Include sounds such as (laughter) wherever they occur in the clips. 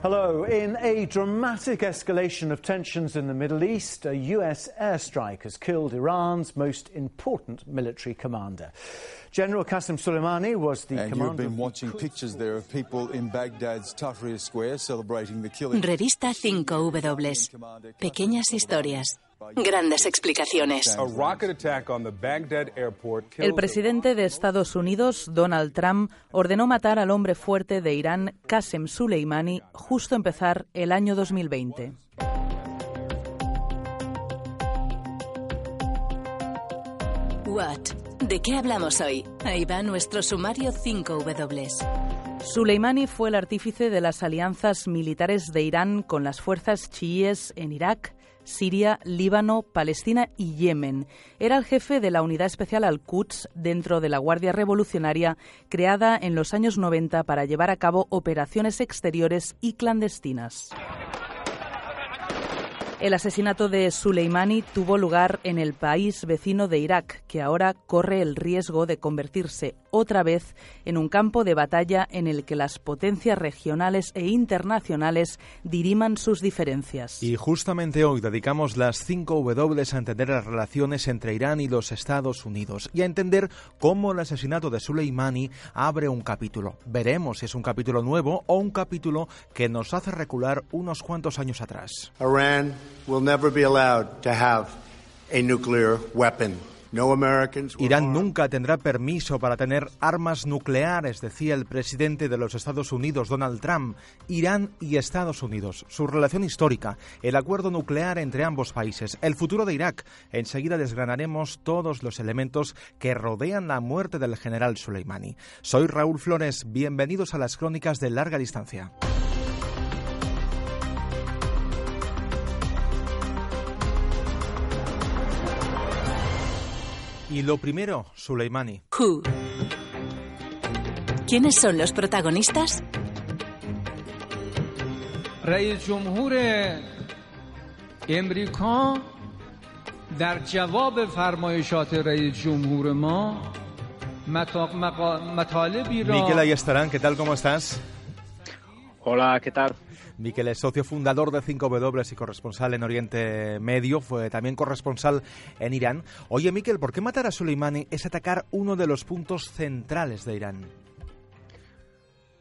Hello. In a dramatic escalation of tensions in the Middle East, a US airstrike has killed Iran's most important military commander. General Qasem Soleimani was the and commander. you've been watching pictures there of people in Baghdad's Tahrir Square celebrating the killing. Revista 5W. Pequeñas historias. Grandes explicaciones. El presidente de Estados Unidos, Donald Trump, ordenó matar al hombre fuerte de Irán, Qasem Soleimani, justo empezar el año 2020. What? ¿De qué hablamos hoy? Ahí va nuestro sumario 5W. Soleimani fue el artífice de las alianzas militares de Irán con las fuerzas chiíes en Irak, Siria, Líbano, Palestina y Yemen. Era el jefe de la unidad especial Al-Quds dentro de la Guardia Revolucionaria, creada en los años 90 para llevar a cabo operaciones exteriores y clandestinas. El asesinato de Soleimani tuvo lugar en el país vecino de Irak, que ahora corre el riesgo de convertirse otra vez en un campo de batalla en el que las potencias regionales e internacionales diriman sus diferencias. Y justamente hoy dedicamos las 5 W a entender las relaciones entre Irán y los Estados Unidos y a entender cómo el asesinato de Soleimani abre un capítulo. Veremos si es un capítulo nuevo o un capítulo que nos hace recular unos cuantos años atrás. Iran will never be allowed to have a nuclear weapon. Irán nunca tendrá permiso para tener armas nucleares, decía el presidente de los Estados Unidos, Donald Trump. Irán y Estados Unidos, su relación histórica, el acuerdo nuclear entre ambos países, el futuro de Irak. Enseguida desgranaremos todos los elementos que rodean la muerte del general Soleimani. Soy Raúl Flores, bienvenidos a las crónicas de larga distancia. Y lo primero, Soleimani. Who? ¿Quiénes son los protagonistas? رئیس جمهور امریکا در جواب فرمایشات رئیس جمهور ما مطا- مقا- مطالبی را Miquel Ayestarán, ¿qué tal? ¿Cómo estás? Hola, ¿qué tal? Miquel es socio fundador de 5W y corresponsal en Oriente Medio, fue también corresponsal en Irán. Oye, Miquel, ¿por qué matar a Soleimani es atacar uno de los puntos centrales de Irán?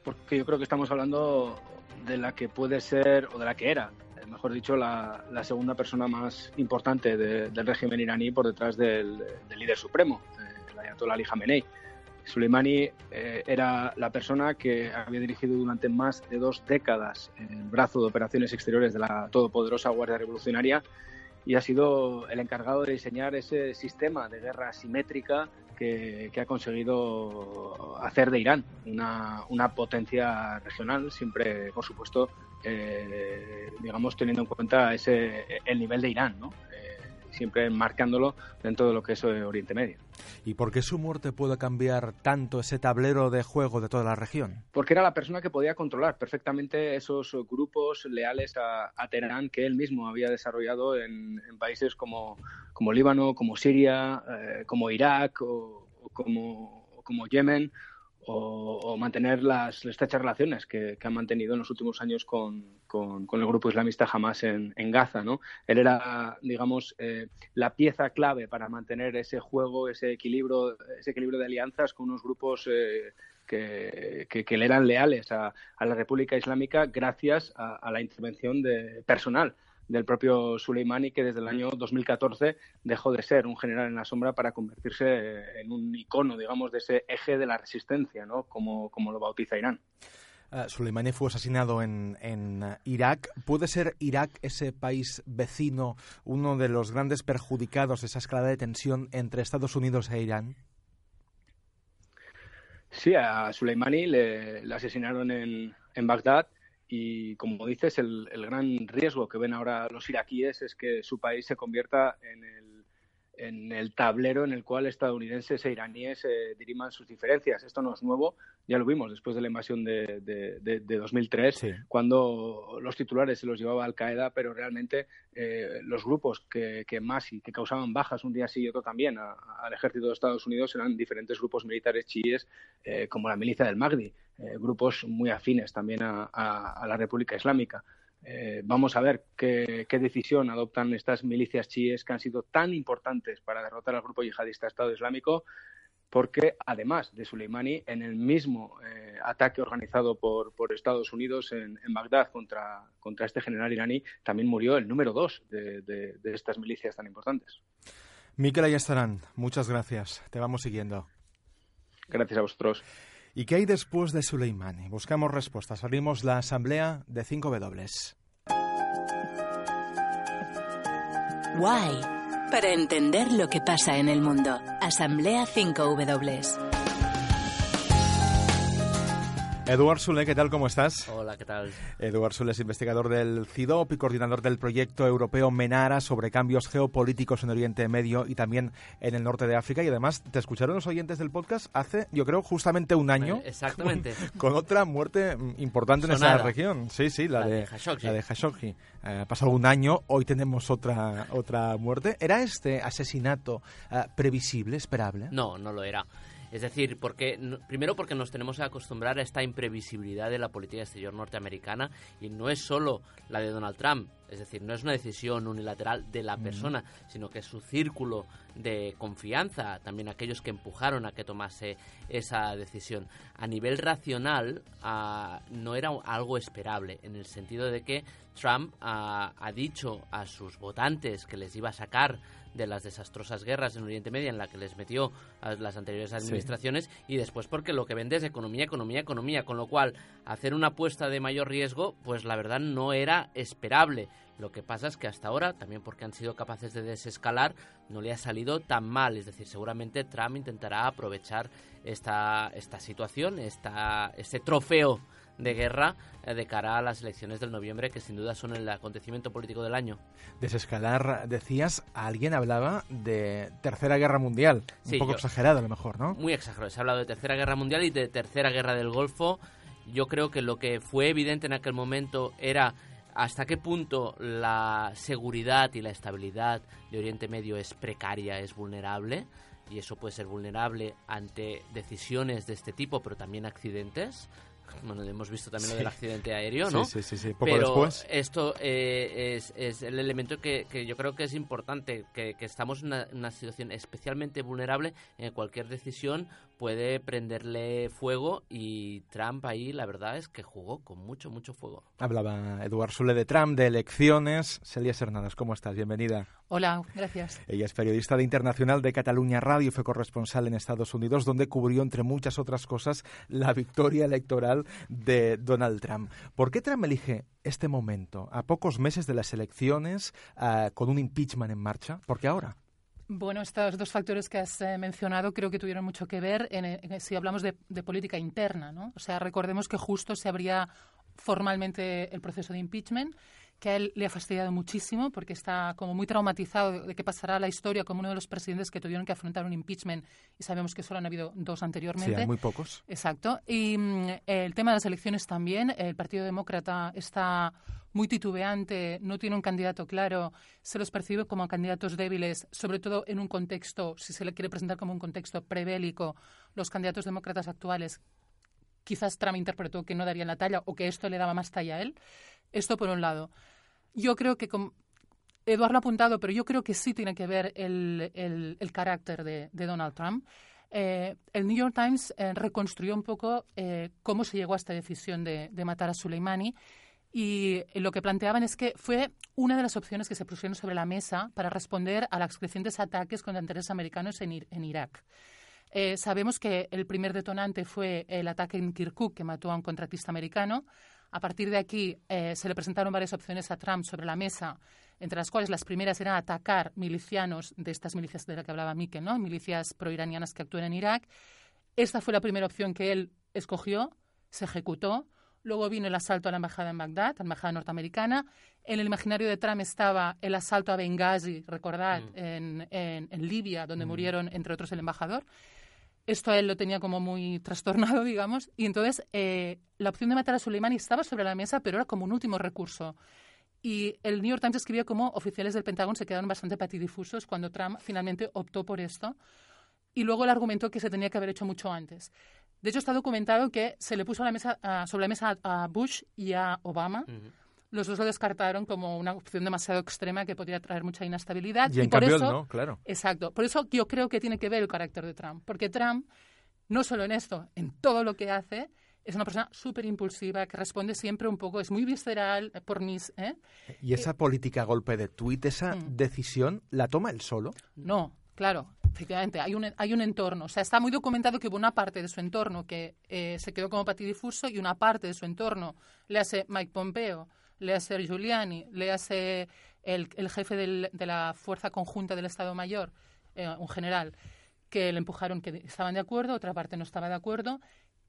Porque yo creo que estamos hablando de la que puede ser, o de la que era, eh, mejor dicho, la, segunda persona más importante de- del régimen iraní por detrás del, del líder supremo, eh, el ayatollah Ali Khamenei. Soleimani eh, era la persona que había dirigido durante más de dos décadas el brazo de operaciones exteriores de la todopoderosa Guardia Revolucionaria y ha sido el encargado de diseñar ese sistema de guerra asimétrica que, ha conseguido hacer de Irán una, una potencia regional, siempre, por supuesto, eh, digamos, teniendo en cuenta ese, el nivel de Irán, ¿no? Eh, siempre marcándolo dentro de lo que es eh, Oriente Medio. ¿Y por qué su muerte puede cambiar tanto ese tablero de juego de toda la región? porque era la persona que podía controlar perfectamente esos grupos leales a, a Teherán que él mismo había desarrollado en, en países como, como Líbano, como Siria, eh, como Irak o, o como, o como Yemen, o, mantener las estrechas relaciones que, han mantenido en los últimos años con, con- el grupo islamista Hamas en, Gaza. ¿no? Él era, digamos, eh, la pieza clave para mantener ese juego, ese equilibrio, ese equilibrio de alianzas con unos grupos eh, que, que- que le eran leales a, a la República Islámica gracias a, a la intervención de, personal del propio Soleimani, que desde el año 2014 dejó de ser un general en la sombra para convertirse eh, en un icono, digamos, de ese eje de la resistencia, ¿no? como, como lo bautiza Irán. Uh, Soleimani fue asesinado en, en uh, Irak. ¿Puede ser Irak, ese país vecino, uno de los grandes perjudicados de esa escalada de tensión entre Estados Unidos e Irán? Sí, a Soleimani le, le asesinaron en, en Bagdad y, como dices, el, el gran riesgo que ven ahora los iraquíes es que su país se convierta en el, en el tablero en el cual estadounidenses e iraníes eh, diriman sus diferencias. Esto no es nuevo, ya lo vimos después de la invasión de, de, 2003, cuando los titulares se los llevaba Al Qaeda, pero realmente eh, los grupos que, más y que causaban bajas un día sí y otro también al ejército de Estados Unidos eran diferentes grupos militares chiíes, eh, como la milicia del Magdi, grupos muy afines también a la República Islámica. Eh, vamos a ver qué, decisión adoptan estas milicias chiíes que han sido tan importantes para derrotar al grupo yihadista Estado Islámico, porque además de Soleimani, en el mismo eh, ataque organizado por, Estados Unidos en, Bagdad contra, contra, este general iraní, también murió el número dos de, de estas milicias tan importantes. Miquel Ayestarán, muchas gracias. Te vamos siguiendo. Gracias a vosotros. ¿Y qué hay después de Soleimani? Buscamos respuestas. Abrimos la asamblea de 5W. Why. Para entender lo que pasa en el mundo. Asamblea 5W. Eduard Sule, ¿qué tal? ¿Cómo estás? Hola, ¿qué tal? Eduard Sule es investigador del CIDOP y coordinador del proyecto europeo MENARA sobre cambios geopolíticos en Oriente Medio y también en el norte de África. Y además, te escucharon los oyentes del podcast hace, yo creo, justamente un año. Exactamente. (laughs) Con, otra muerte importante en esa región. Sí, sí, la, de, La de Khashoggi. Eh, pasado un año, hoy tenemos otra, otra muerte. ¿Era este asesinato eh, previsible, esperable? No, no lo era. Es decir, porque primero porque nos tenemos que acostumbrar a esta imprevisibilidad de la política exterior norteamericana y no es solo la de Donald Trump, es decir, no es una decisión unilateral de la persona, sino que es su círculo de confianza, también aquellos que empujaron a que tomase esa decisión. A nivel racional, ah, no era algo esperable, en el sentido de que Trump ah, ha dicho a sus votantes que les iba a sacar de las desastrosas guerras en Oriente Medio en la que les metió a las anteriores administraciones y después porque lo que vende es economía, economía, economía, con lo cual hacer una apuesta de mayor riesgo, pues la verdad no era esperable. Lo que pasa es que hasta ahora, también porque han sido capaces de desescalar, no le ha salido tan mal. Es decir, seguramente Trump intentará aprovechar esta, esta situación, esta, este trofeo de guerra eh, de cara a las elecciones del noviembre, que sin duda son el acontecimiento político del año. Desescalar, decías, alguien hablaba de Tercera Guerra Mundial. Un poco exagerado a lo mejor, ¿no? Muy exagerado. Se ha hablado de Tercera Guerra Mundial y de Tercera Guerra del Golfo. Yo creo que lo que fue evidente en aquel momento era hasta qué punto la seguridad y la estabilidad de Oriente Medio es precaria, es vulnerable, y eso puede ser vulnerable ante decisiones de este tipo, pero también accidentes. Bueno, hemos visto también lo del accidente aéreo, ¿no? Sí, sí, sí, Poco Pero después. esto eh, es, es, el elemento que, que, yo creo que es importante, que, que estamos en una, una, situación especialmente vulnerable en cualquier decisión puede prenderle fuego y Trump ahí la verdad es que jugó con mucho, mucho fuego. Hablaba Eduard Sule de Trump, de elecciones. Celia Hernández, ¿cómo estás? Bienvenida. Hola, gracias. Ella es periodista de Internacional de Cataluña Radio y fue corresponsal en Estados Unidos, donde cubrió, entre muchas otras cosas, la victoria electoral de Donald Trump. ¿Por qué Trump elige este momento, a pocos meses de las elecciones, ah, con un impeachment en marcha? ¿Por qué ahora? Bueno, estos dos factores que has eh, mencionado creo que tuvieron mucho que ver en, si hablamos de, política interna, ¿no? O sea, recordemos que justo se abría formalmente el proceso de impeachment, que a él le ha fastidiado muchísimo porque está como muy traumatizado de que pasará la historia como uno de los presidentes que tuvieron que afrontar un impeachment y sabemos que solo han habido dos anteriormente. Sí, hay muy pocos. Exacto. Y mm, el tema de las elecciones también. El Partido Demócrata está muy titubeante, no tiene un candidato claro, se los percibe como candidatos débiles, sobre todo en un contexto, si se le quiere presentar como un contexto prebélico, los candidatos demócratas actuales quizás Trump interpretó que no darían la talla o que esto le daba más talla a él. Esto por un lado. Yo creo que, como Eduardo ha apuntado, pero yo creo que sí tiene que ver el, carácter de, Donald Trump. Eh, el New York Times eh, reconstruyó un poco eh, cómo se llegó a esta decisión de, matar a Soleimani y lo que planteaban es que fue una de las opciones que se pusieron sobre la mesa para responder a los crecientes ataques contra intereses americanos en, en Irak. Sabemos que el primer detonante fue el ataque en Kirkuk que mató a un contratista americano. A partir de aquí eh, se le presentaron varias opciones a Trump sobre la mesa, entre las cuales las primeras eran atacar milicianos de estas milicias de las que hablaba Mikel, ¿no? milicias proiranianas que actúan en Irak. Esta fue la primera opción que él escogió, se ejecutó Luego vino el asalto a la embajada en Bagdad, la embajada norteamericana. En el imaginario de Trump estaba el asalto a Benghazi, recordad, Mm. en, en- en Libia, donde Mm. murieron, entre otros, el embajador. Esto a él lo tenía como muy trastornado, (laughs) digamos. Y entonces eh, la opción de matar a Soleimani estaba sobre la mesa, pero era como un último recurso. Y el New York Times escribió como oficiales del Pentágono se quedaron bastante patidifusos cuando Trump finalmente optó por esto. Y luego el argumento que se tenía que haber hecho mucho antes. De hecho, está documentado que se le puso sobre la mesa a Bush y a Obama. Los dos lo descartaron como una opción demasiado extrema que podría traer mucha inestabilidad. Y en por cambio eso, no, claro. Exacto. Por eso yo creo que tiene que ver el carácter de Trump. Porque Trump, no solo en esto, en todo lo que hace, es una persona súper impulsiva, que responde siempre un poco, es muy visceral, eh, por mis... ¿eh? Y esa política a golpe de tuit, esa Mm. decisión, ¿la toma él solo? No, claro, efectivamente, hay un, hay un entorno. O sea, está muy documentado que hubo una parte de su entorno que eh, se quedó como patidifuso y una parte de su entorno le hace Mike Pompeo, le hace Giuliani, le hace el, jefe de la Fuerza Conjunta del Estado Mayor, eh, un general, que le empujaron que estaban de acuerdo, otra parte no estaba de acuerdo.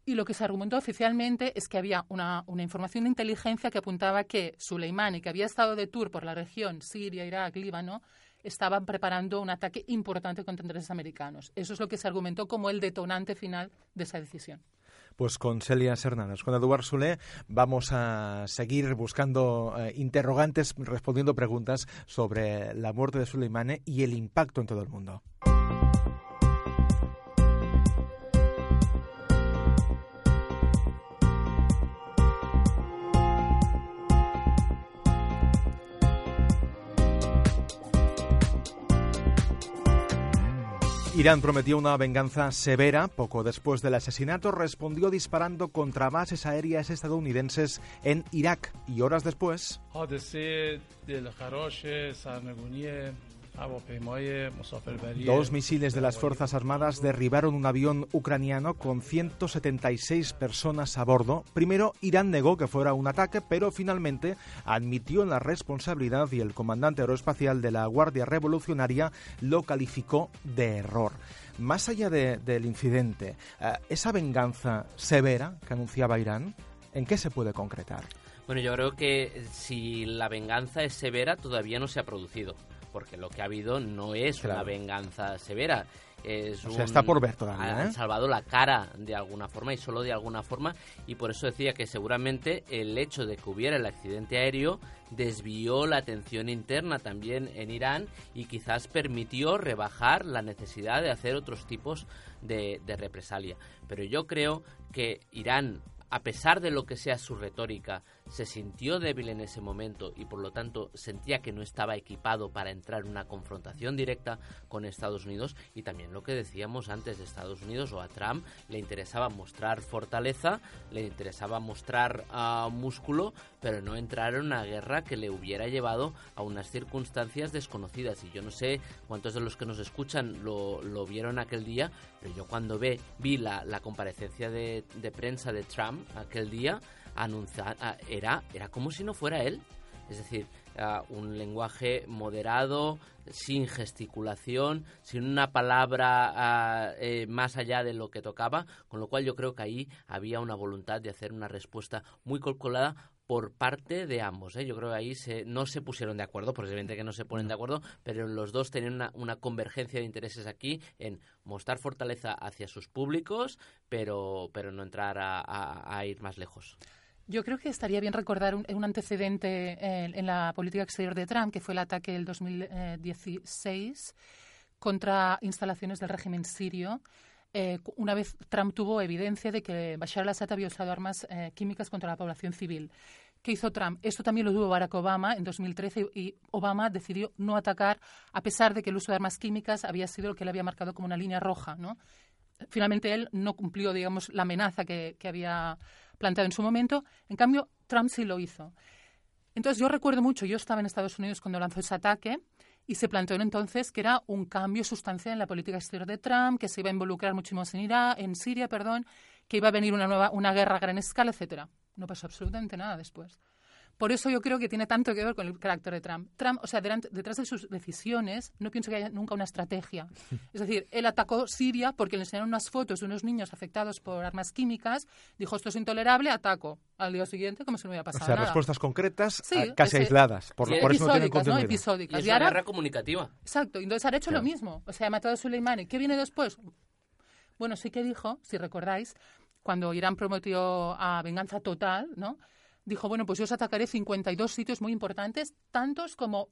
Y lo que se argumentó oficialmente es que había una, una información de inteligencia que apuntaba que Soleimani, que había estado de tour por la región, Siria, Irak, Líbano, estaban preparando un ataque importante contra intereses americanos. Eso es lo que se argumentó como el detonante final de esa decisión. Pues con Celia Hernández, con Eduard Solé, vamos a seguir buscando eh, interrogantes, respondiendo preguntas sobre la muerte de Soleimani y el impacto en todo el mundo. Irán prometió una venganza severa. Poco después del asesinato respondió disparando contra bases aéreas estadounidenses en Irak y horas después Dos misiles de las Fuerzas Armadas derribaron un avión ucraniano con 176 personas a bordo. Primero, Irán negó que fuera un ataque, pero finalmente admitió la responsabilidad y el comandante aeroespacial de la Guardia Revolucionaria lo calificó de error. Más allá del incidente, eh, ¿esa venganza severa que anunciaba Irán, en qué se puede concretar? Bueno, yo creo que si la venganza es severa, todavía no se ha producido. Porque lo que ha habido no es una venganza severa. Es O sea, un- está por ver todavía, Han ¿eh? salvado la cara de alguna forma y solo de alguna forma. Y por eso decía que seguramente el hecho de que hubiera el accidente aéreo desvió la atención interna también en Irán y quizás permitió rebajar la necesidad de hacer otros tipos de, de represalia. Pero yo creo que Irán a pesar de lo que sea su retórica, se sintió débil en ese momento y por lo tanto sentía que no estaba equipado para entrar en una confrontación directa con Estados Unidos. Y también lo que decíamos antes de Estados Unidos o a Trump le interesaba mostrar fortaleza, le interesaba mostrar ah, músculo, pero no entrar en una guerra que le hubiera llevado a unas circunstancias desconocidas. Y yo no sé cuántos de los que nos escuchan lo, vieron aquel día, pero yo cuando ve, vi la, comparecencia de prensa de Trump aquel día, anunciar, era, era como si no fuera él. Es decir, ah, un lenguaje moderado, sin gesticulación, sin una palabra ah, eh, más allá de lo que tocaba, con lo cual yo creo que ahí había una voluntad de hacer una respuesta muy calculada por parte de ambos. ¿eh? Yo creo que ahí se, no se pusieron de acuerdo, porque es evidente que no se ponen de acuerdo, pero los dos tenían una, una convergencia de intereses aquí en mostrar fortaleza hacia sus públicos, pero, pero no entrar a, a- a ir más lejos. Yo creo que estaría bien recordar un, antecedente en, en la política exterior de Trump, que fue el ataque del 2016 contra instalaciones del régimen sirio. Eh, una vez Trump tuvo evidencia de que Bashar al-Assad había usado armas eh, químicas contra la población civil. ¿Qué hizo Trump? Esto también lo tuvo Barack Obama en 2013 y Obama decidió no atacar a pesar de que el uso de armas químicas había sido lo que él había marcado como una línea roja, finalmente él no cumplió, digamos, la amenaza que había planteado en su momento. En cambio, Trump sí lo hizo. Entonces, yo recuerdo mucho, yo estaba en Estados Unidos cuando lanzó ese ataque y se planteó entonces que era un cambio sustancial en la política exterior de Trump, que se iba a involucrar más en, Irak, en Siria, perdón, que iba a venir una nueva una guerra a gran escala, etcétera. No pasó absolutamente nada después. Por eso yo creo que tiene tanto que ver con el carácter de Trump. Trump, o sea, detrás de sus decisiones, no pienso que haya nunca una estrategia. (laughs) Es decir, él atacó Siria porque le enseñaron unas fotos de unos niños afectados por armas químicas, dijo esto es intolerable, ataco. Al día siguiente, como si no hubiera pasado O sea, nada. respuestas concretas, Sí, casi ese- aisladas. Por, por eso no tienen episódicas, ¿no? contenido. Episódicas. Y es Y una guerra comunicativa. Exacto, entonces han hecho Claro. lo mismo. O sea, ha matado a Soleimani. ¿Qué viene después? Bueno, sí que dijo, si recordáis, cuando Irán prometió a venganza total, ¿no? Dijo, bueno, pues yo os atacaré 52 sitios muy importantes, tantos como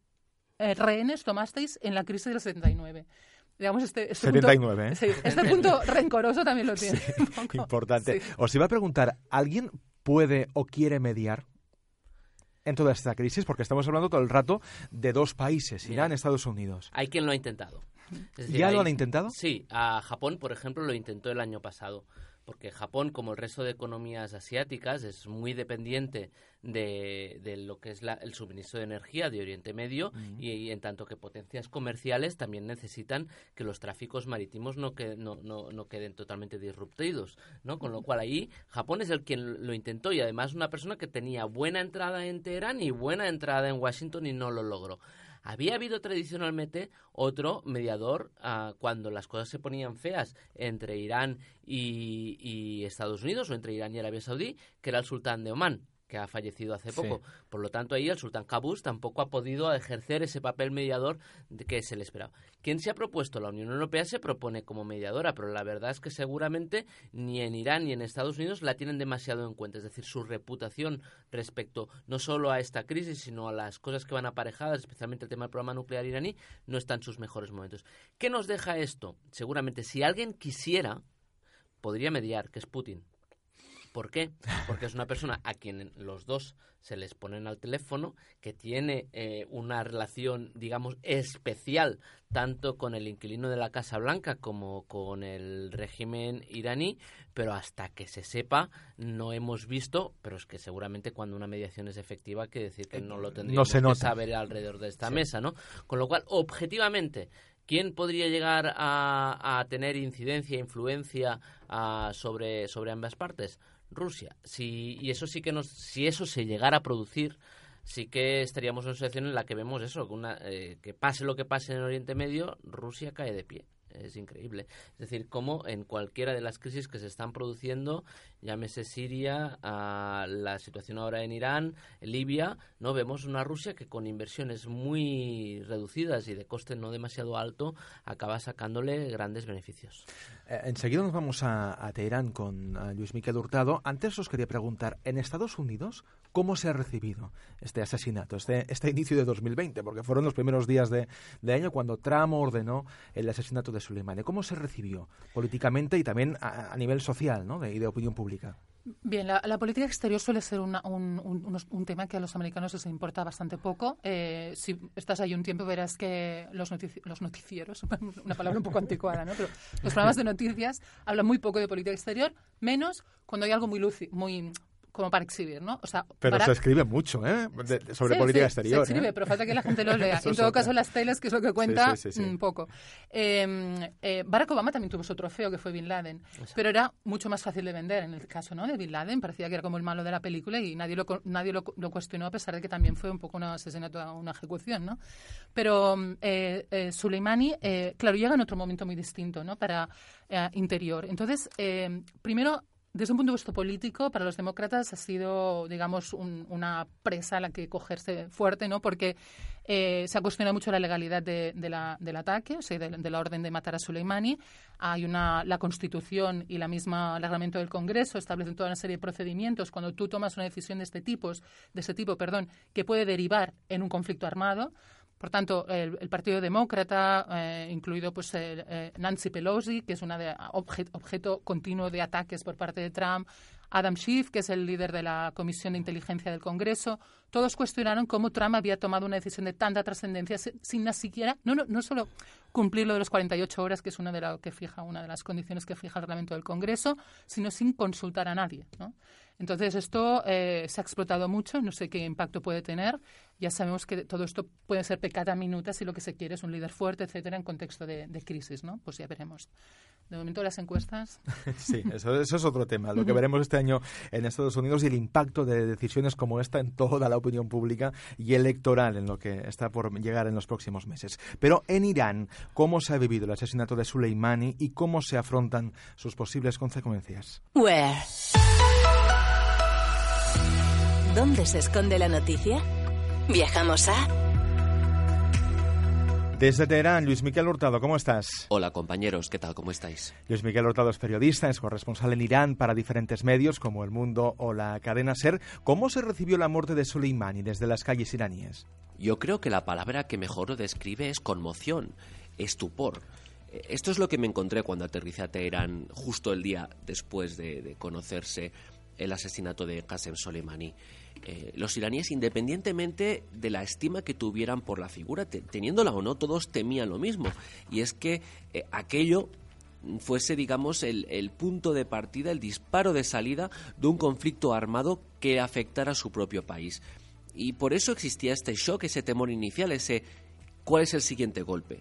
eh, rehenes tomasteis en la crisis del 79. Digamos, este, este 79, punto, ¿eh? sí, este punto (laughs) rencoroso también lo tiene. un poco. Importante. Sí. Os iba a preguntar, ¿alguien puede o quiere mediar en toda esta crisis? Porque estamos hablando todo el rato de dos países, Irán y Estados Unidos. Hay quien lo ha intentado. Es ¿Ya lo hay- han intentado? Sí, a Japón, por ejemplo, lo intentó el año pasado. Porque Japón, como el resto de economías asiáticas, es muy dependiente de, de lo que es la- el suministro de energía de Oriente Medio y, y en tanto que potencias comerciales también necesitan que los tráficos marítimos no, que, no, no, no queden totalmente disruptidos. ¿no? Con lo cual ahí Japón es el quien lo intentó y además una persona que tenía buena entrada en Teherán y buena entrada en Washington y no lo logró. Había habido tradicionalmente otro mediador ah, cuando las cosas se ponían feas entre Irán y, y Estados Unidos o entre Irán y Arabia Saudí, que era el sultán de Omán que ha fallecido hace Sí. poco. Por lo tanto, ahí el sultán Qaboos tampoco ha podido ejercer ese papel mediador que se le esperaba. ¿Quién se ha propuesto? La Unión Europea se propone como mediadora, pero la verdad es que seguramente ni en Irán ni en Estados Unidos la tienen demasiado en cuenta. Es decir, su reputación respecto no solo a esta crisis, sino a las cosas que van aparejadas, especialmente el tema del programa nuclear iraní, no está en sus mejores momentos. ¿Qué nos deja esto? Seguramente, si alguien quisiera, podría mediar, que es Putin. ¿Por qué? Porque es una persona a quien los dos se les ponen al teléfono, que tiene eh, una relación, digamos, especial tanto con el inquilino de la Casa Blanca como con el régimen iraní, pero hasta que se sepa no hemos visto, pero es que seguramente cuando una mediación es efectiva, que decir que no lo tendríamos se que saber alrededor de esta mesa, ¿no? Con lo cual, objetivamente, ¿Quién podría llegar a, a tener incidencia, influencia sobre, sobre ambas partes? Rusia. Si, y eso sí que nos, si eso se llegara a producir, sí que estaríamos en una situación en la que vemos eso, que, una, eh, que pase lo que pase en Oriente Medio, Rusia cae de pie. Es increíble. Es decir, como en cualquiera de las crisis que se están produciendo, llámese Siria, a la situación ahora en Irán, Libia, no vemos una Rusia que con inversiones muy reducidas y de coste no demasiado alto acaba sacándole grandes beneficios. Eh, enseguida nos vamos a, Teherán con Luis Miquel Hurtado. Antes os quería preguntar, en Estados Unidos, ¿cómo se ha recibido este asesinato, este, este inicio de 2020? Porque fueron los primeros días de, de año cuando Trump ordenó el asesinato de Soleimani. ¿Cómo se recibió políticamente y también a, nivel social ¿no? y de opinión pública? Bien, la, política exterior suele ser un, tema que a los americanos les importa bastante poco. Eh, si estás ahí un tiempo verás que los, notici- los noticieros, (laughs) una palabra un poco anticuada, ¿no? Pero los programas de noticias hablan muy poco de política exterior, menos cuando hay algo muy lúcido, muy como para exhibir, ¿no? O sea, Pero para- se escribe mucho ¿eh? De- sobre Sí, política sí, exterior. Se escribe, ¿eh? pero falta que la gente lo (laughs) lea. En todo caso, las telas, que es lo que cuenta, sí, sí, sí. mm, poco. Eh, eh, Barack Obama también tuvo su trofeo, que fue Bin Laden, pero era mucho más fácil de vender en el caso ¿no? de Bin Laden. Parecía que era como el malo de la película y nadie lo, nadie lo, lo cuestionó, a pesar de que también fue un poco un asesinato, una ejecución. ¿no? Pero mm, eh, eh, Soleimani, eh, claro, llega en otro momento muy distinto ¿no? para eh, interior. Entonces, eh, primero desde un punto de vista político, para los demócratas ha sido, digamos, un- una presa a la que cogerse fuerte, ¿no? Porque eh, se ha cuestionado mucho la legalidad de- la- del ataque, o sea, de, de la orden de matar a Soleimani. Hay una, la Constitución y la misma el reglamento del Congreso establecen toda una serie de procedimientos cuando tú tomas una decisión de este tipo, de este tipo, perdón, que puede derivar en un conflicto armado. Por tanto, el, el Partido Demócrata, eh, incluido pues eh, Nancy Pelosi, que es una de, obje- objeto continuo de ataques por parte de Trump, Adam Schiff, que es el líder de la Comisión de Inteligencia del Congreso, todos cuestionaron cómo Trump había tomado una decisión de tanta trascendencia si- sin ni siquiera, no, no, no solo cumplir lo de los 48 horas, que es una de, la que fija, una de las condiciones que fija el reglamento del Congreso, sino sin consultar a nadie. ¿no? Entonces, esto eh, se ha explotado mucho, no sé qué impacto puede tener. Ya sabemos que todo esto puede ser pecata minuta si lo que se quiere es un líder fuerte, etcétera, en contexto de, crisis, ¿no? Pues ya veremos. De momento, las encuestas. (laughs) sí, eso, eso, es otro tema. Lo que veremos este año en Estados Unidos y el impacto de decisiones como esta en toda la opinión pública y electoral en lo que está por llegar en los próximos meses. Pero en Irán, ¿cómo se ha vivido el asesinato de Soleimani y cómo se afrontan sus posibles consecuencias? Where? ¿Dónde se esconde la noticia? Viajamos a... Desde Teherán, Luis Miquel Hurtado, ¿cómo estás? Hola compañeros, ¿qué tal? ¿Cómo estáis? Luis Miguel Hurtado es periodista, es corresponsal en Irán para diferentes medios como El Mundo o la cadena SER. ¿Cómo se recibió la muerte de Soleimani desde las calles iraníes? Yo creo que la palabra que mejor lo describe es conmoción, estupor. Esto es lo que me encontré cuando aterricé a Teherán justo el día después de, de conocerse el asesinato de Qasem Soleimani. Eh, los iraníes, independientemente de la estima que tuvieran por la figura, teniéndola o no, todos temían lo mismo. Y es que eh, aquello fuese, digamos, el, el, punto de partida, el disparo de salida de un conflicto armado que afectara a su propio país. Y por eso existía este shock, ese temor inicial, ese ¿cuál es el siguiente golpe?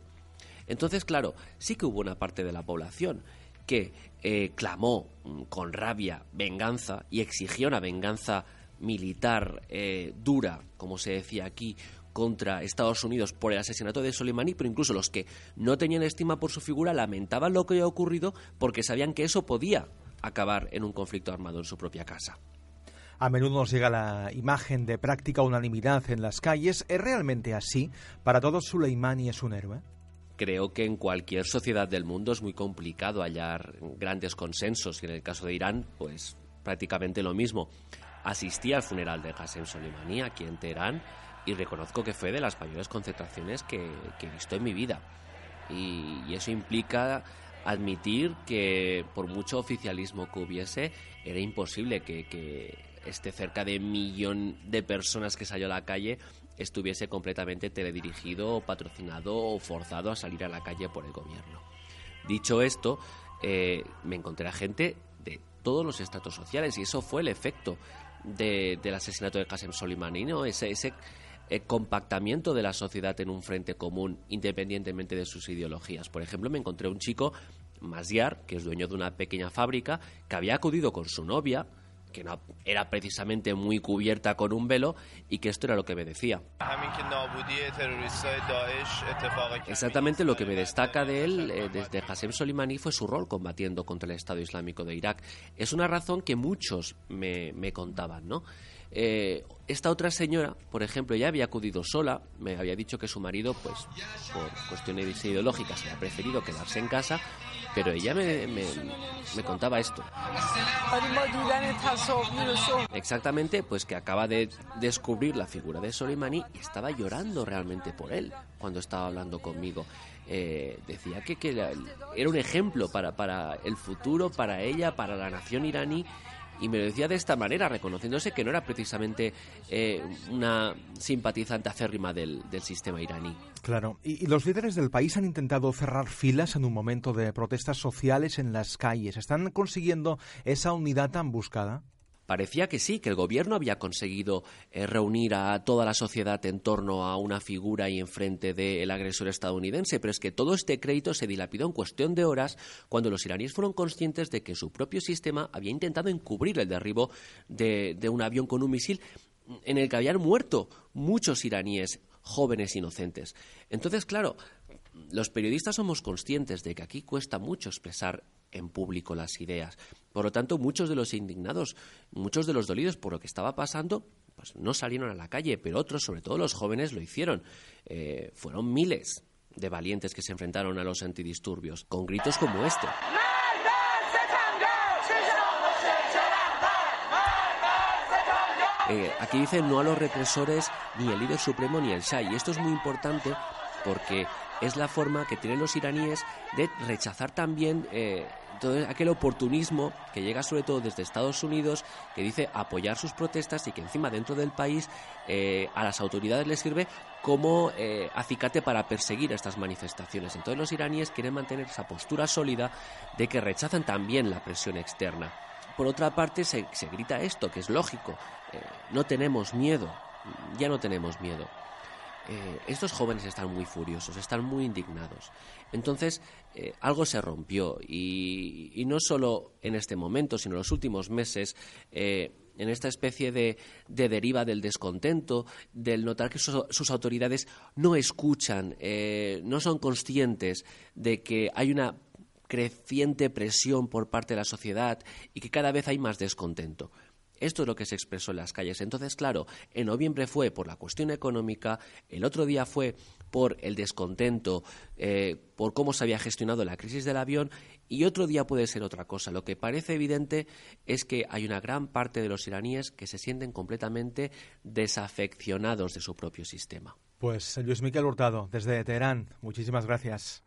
Entonces, claro, sí que hubo una parte de la población que eh, clamó mm, con rabia venganza y exigió una venganza militar eh, dura, como se decía aquí, contra Estados Unidos por el asesinato de Soleimani, pero incluso los que no tenían estima por su figura lamentaban lo que había ocurrido porque sabían que eso podía acabar en un conflicto armado en su propia casa. A menudo nos llega la imagen de práctica unanimidad en las calles. ¿Es realmente así? ¿Para todos Soleimani es un héroe? Creo que en cualquier sociedad del mundo es muy complicado hallar grandes consensos y en el caso de Irán, pues prácticamente lo mismo asistí al funeral de Qasem Soleimani aquí en Teherán y reconozco que fue de las mayores concentraciones que, he visto en mi vida. Y, eso implica admitir que por mucho oficialismo que hubiese, era imposible que, que este cerca de millón de personas que salió a la calle estuviese completamente teledirigido, patrocinado o forzado a salir a la calle por el gobierno. Dicho esto, eh, me encontré a gente de todos los estratos sociales y eso fue el efecto del asesinato de Qasem Soleimani, ¿no? ese, ese eh, compactamiento de la sociedad en un frente común independientemente de sus ideologías. Por ejemplo, me encontré un chico, Masyar, que es dueño de una pequeña fábrica, que había acudido con su novia, que no era precisamente muy cubierta con un velo y que esto era lo que me decía. Exactamente lo que me destaca de él eh, desde Qasem Soleimani fue su rol combatiendo contra el Estado Islámico de Irak. Es una razón que muchos me, me contaban, ¿no? Eh, esta otra señora, por ejemplo, ya había acudido sola, me había dicho que su marido, pues, por cuestiones ideológicas, había preferido quedarse en casa, pero ella me, me, contaba esto. Exactamente, pues que acaba de descubrir la figura de Soleimani y estaba llorando realmente por él cuando estaba hablando conmigo. Eh, decía que, era un ejemplo para el futuro, para ella, para la nación iraní y me lo decía de esta manera, reconociéndose que no era precisamente eh, una simpatizante acérrima del, sistema iraní. Claro, y, los líderes del país han intentado cerrar filas en un momento de protestas sociales en las calles. ¿Están consiguiendo esa unidad tan buscada? Parecía que sí, que el gobierno había conseguido eh, reunir a toda la sociedad en torno a una figura y enfrente del agresor estadounidense, pero es que todo este crédito se dilapidó en cuestión de horas cuando los iraníes fueron conscientes de que su propio sistema había intentado encubrir el derribo de, de un avión con un misil en el que habían muerto muchos iraníes jóvenes inocentes. Entonces, claro, los periodistas somos conscientes de que aquí cuesta mucho expresar en público las ideas. Por lo tanto, muchos de los indignados, muchos de los dolidos por lo que estaba pasando, pues no salieron a la calle, pero otros, sobre todo los jóvenes, lo hicieron. Eh, fueron miles de valientes que se enfrentaron a los antidisturbios, con gritos como este. Eh, aquí dice no a los represores, ni el líder supremo, ni el Shah. Y esto es muy importante porque es la forma que tienen los iraníes de rechazar también eh, todo aquel oportunismo que llega sobre todo desde Estados Unidos, que dice apoyar sus protestas y que encima dentro del país eh, a las autoridades les sirve como eh, acicate para perseguir estas manifestaciones. Entonces los iraníes quieren mantener esa postura sólida de que rechazan también la presión externa. por otra parte se, grita esto, que es lógico, eh, no tenemos miedo, ya no tenemos miedo. Eh, estos jóvenes están muy furiosos, están muy indignados. Entonces, eh, algo se rompió y, no solo en este momento, sino en los últimos meses, en esta especie de, deriva del descontento, del notar que sus, autoridades no escuchan, no son conscientes de que hay una creciente presión por parte de la sociedad y que cada vez hay más descontento. Esto es lo que se expresó en las calles. Entonces, claro, en noviembre fue por la cuestión económica, el otro día fue por el descontento, eh, por cómo se había gestionado la crisis del avión, y otro día puede ser otra cosa. Lo que parece evidente es que hay una gran parte de los iraníes que se sienten completamente desafeccionados de su propio sistema. Pues Luis Miquel Hurtado, desde Teherán, muchísimas gracias.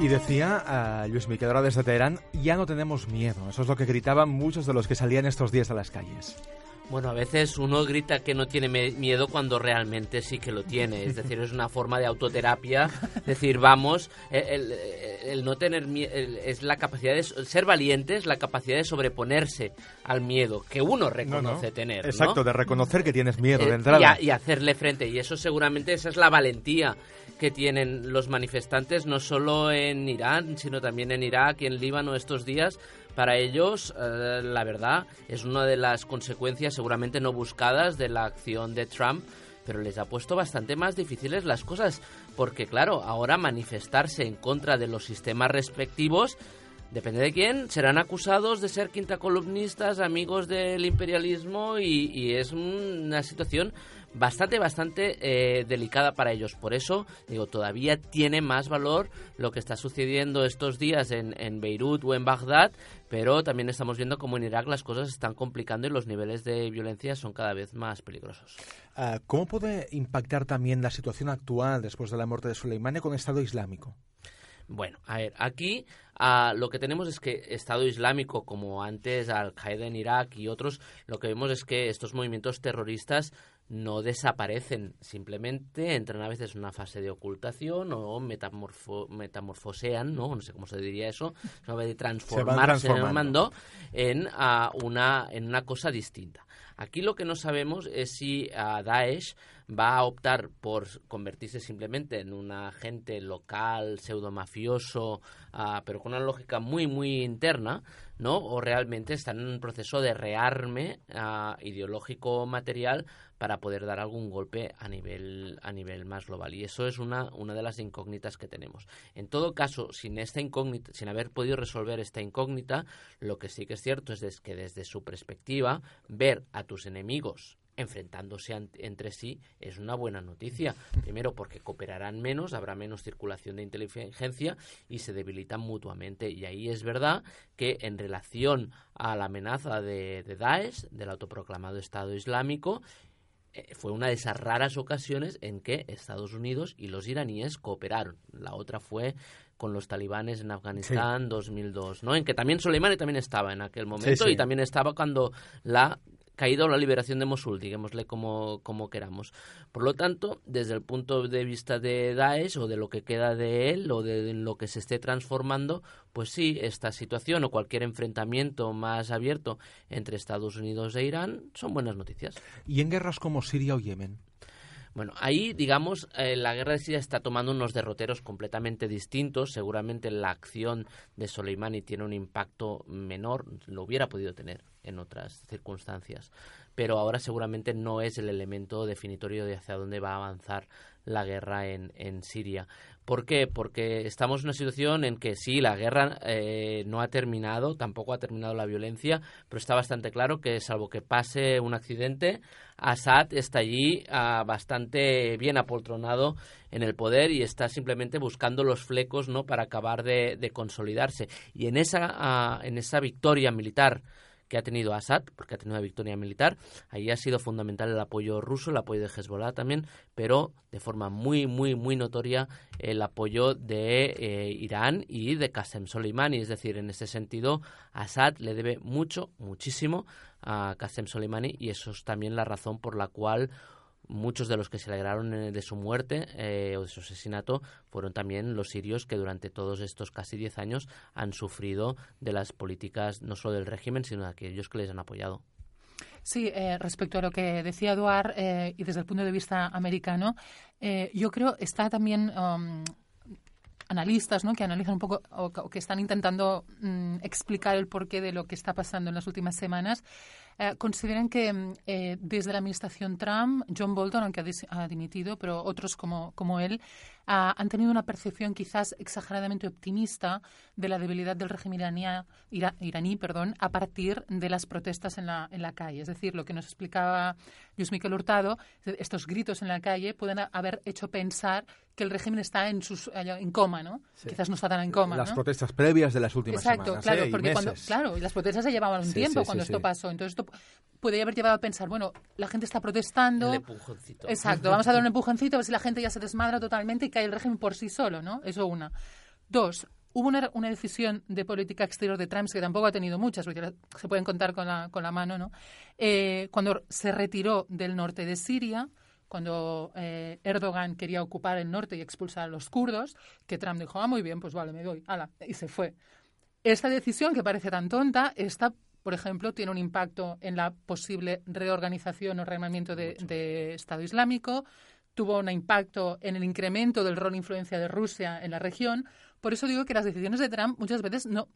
Y decía a Luis Miquel ahora desde Teherán, ya no tenemos miedo. Eso es lo que gritaban muchos de los que salían estos días a las calles. Bueno, a veces uno grita que no tiene miedo cuando realmente sí que lo tiene. Es decir, es una forma de autoterapia. Decir, vamos, el, no tener miedo es la capacidad de ser valiente, es la capacidad de sobreponerse al miedo que uno reconoce tener. Exacto, de reconocer que tienes miedo de eh, entrada. y hacerle frente. Y eso seguramente esa es la valentía que tienen los manifestantes, no solo en Irán, sino también en Irak y en Líbano estos días. Para ellos, eh, la verdad, es una de las consecuencias seguramente no buscadas de la acción de Trump, pero les ha puesto bastante más difíciles las cosas, porque claro, ahora manifestarse en contra de los sistemas respectivos depende de quién, serán acusados de ser quintacolumnistas, amigos del imperialismo y, y es una situación bastante, bastante eh, delicada para ellos. Por eso, digo, todavía tiene más valor lo que está sucediendo estos días en, en Beirut o en Bagdad, pero también estamos viendo cómo en Irak las cosas se están complicando y los niveles de violencia son cada vez más peligrosos. Ah, ¿Cómo puede impactar también la situación actual después de la muerte de Soleimani con el Estado Islámico? Bueno, a ver, aquí ah, lo que tenemos es que Estado Islámico, como antes Al-Qaeda en Irak y otros, lo que vemos es que estos movimientos terroristas no desaparecen, simplemente entran a veces en una fase de ocultación o metamorfosean, ¿no? no sé cómo se diría eso, de transformarse en, ah, una, en una cosa distinta. Aquí lo que no sabemos es si a Daesh va a optar por convertirse simplemente en un agente local, pseudo mafioso, ah, pero con una lógica muy, muy interna, ¿no? O realmente está en un proceso de rearme uh, ideológico material para poder dar algún golpe a nivel, a nivel más global. Y eso es una, una de las incógnitas que tenemos. En todo caso, sin esta incógnita, sin haber podido resolver esta incógnita, lo que sí que es cierto es que desde su perspectiva, ver a tus enemigos enfrentándose entre sí es una buena noticia. (laughs) Primero porque cooperarán menos, habrá menos circulación de inteligencia y se debilitan mutuamente. Y ahí es verdad que en relación a la amenaza de, de Daesh, del autoproclamado Estado Islámico, fue una de esas raras ocasiones en que Estados Unidos y los iraníes cooperaron. La otra fue con los talibanes en Afganistán 2002, ¿no? En que también Soleimani también estaba en aquel momento y también estaba cuando la caído la liberación de Mosul, digámosle como, como queramos. Por lo tanto, desde el punto de vista de Daesh o de lo que queda de él o de lo que se esté transformando, pues sí, esta situación o cualquier enfrentamiento más abierto entre Estados Unidos e Irán son buenas noticias. ¿Y en guerras como Siria o Yemen? Bueno, ahí, digamos, eh, la guerra de Siria está tomando unos derroteros completamente distintos. Seguramente la acción de Soleimani tiene un impacto menor, lo hubiera podido tener en otras circunstancias. Pero ahora seguramente no es el elemento definitorio de hacia dónde va a avanzar la guerra en, en Siria. ¿Por qué? Porque estamos en una situación en que sí, la guerra eh, no ha terminado, tampoco ha terminado la violencia, pero está bastante claro que salvo que pase un accidente, Assad está allí ah, bastante bien apoltronado en el poder y está simplemente buscando los flecos no para acabar de, de consolidarse. Y en esa, ah, en esa victoria militar que ha tenido Assad, porque ha tenido una victoria militar. Ahí ha sido fundamental el apoyo ruso, el apoyo de Hezbollah también, pero de forma muy, muy, muy notoria el apoyo de eh, Irán y de Qasem Soleimani. Es decir, en ese sentido, Assad le debe mucho, muchísimo a Qasem Soleimani y eso es también la razón por la cual muchos de los que se alegraron eh, de su muerte eh, o de su asesinato fueron también los sirios que durante todos estos casi 10 años han sufrido de las políticas no solo del régimen, sino de aquellos que les han apoyado. Sí, eh, respecto a lo que decía Eduard, y desde el punto de vista americano, yo creo está también um, analistas ¿no? que analizan un poco o, que están intentando mm, explicar el porqué de lo que está pasando en las últimas semanas, eh, consideran que eh, desde la administración Trump, John Bolton, aunque ha, dimitido, pero otros como, como él, han tenido una percepción quizás exageradamente optimista de la debilidad del régimen iraní, perdón, a partir de las protestas en la, en la calle. Es decir, lo que nos explicaba Luis Miquel Hurtado, estos gritos en la calle pueden haber hecho pensar que el régimen está en, sus, en coma, ¿no? Quizás no está tan en coma. Las protestas previas de las últimas Exacto, semanas. claro, ¿eh? porque cuando, claro, las protestas se llevaban un tiempo cuando esto pasó. Entonces esto podría haber llevado a pensar, bueno, la gente está protestando. El empujoncito. Exacto, vamos a dar un empujoncito a ver si la gente ya se desmadra totalmente y cae el régimen por sí solo, ¿no? Eso una. Dos, hubo una, una, decisión de política exterior de Trump que tampoco ha tenido muchas, porque se pueden contar con la, con la mano, ¿no? Eh, cuando se retiró del norte de Siria, cuando eh, Erdogan quería ocupar el norte y expulsar a los kurdos, que Trump dijo, ah, muy bien, pues vale, me voy, ala, y se fue. Esta decisión, que parece tan tonta, esta, por ejemplo, tiene un impacto en la posible reorganización o rearmamiento de, de Estado Islámico, tuvo un impacto en el incremento del rol e influencia de Rusia en la región. Por eso digo que las decisiones de Trump muchas veces no,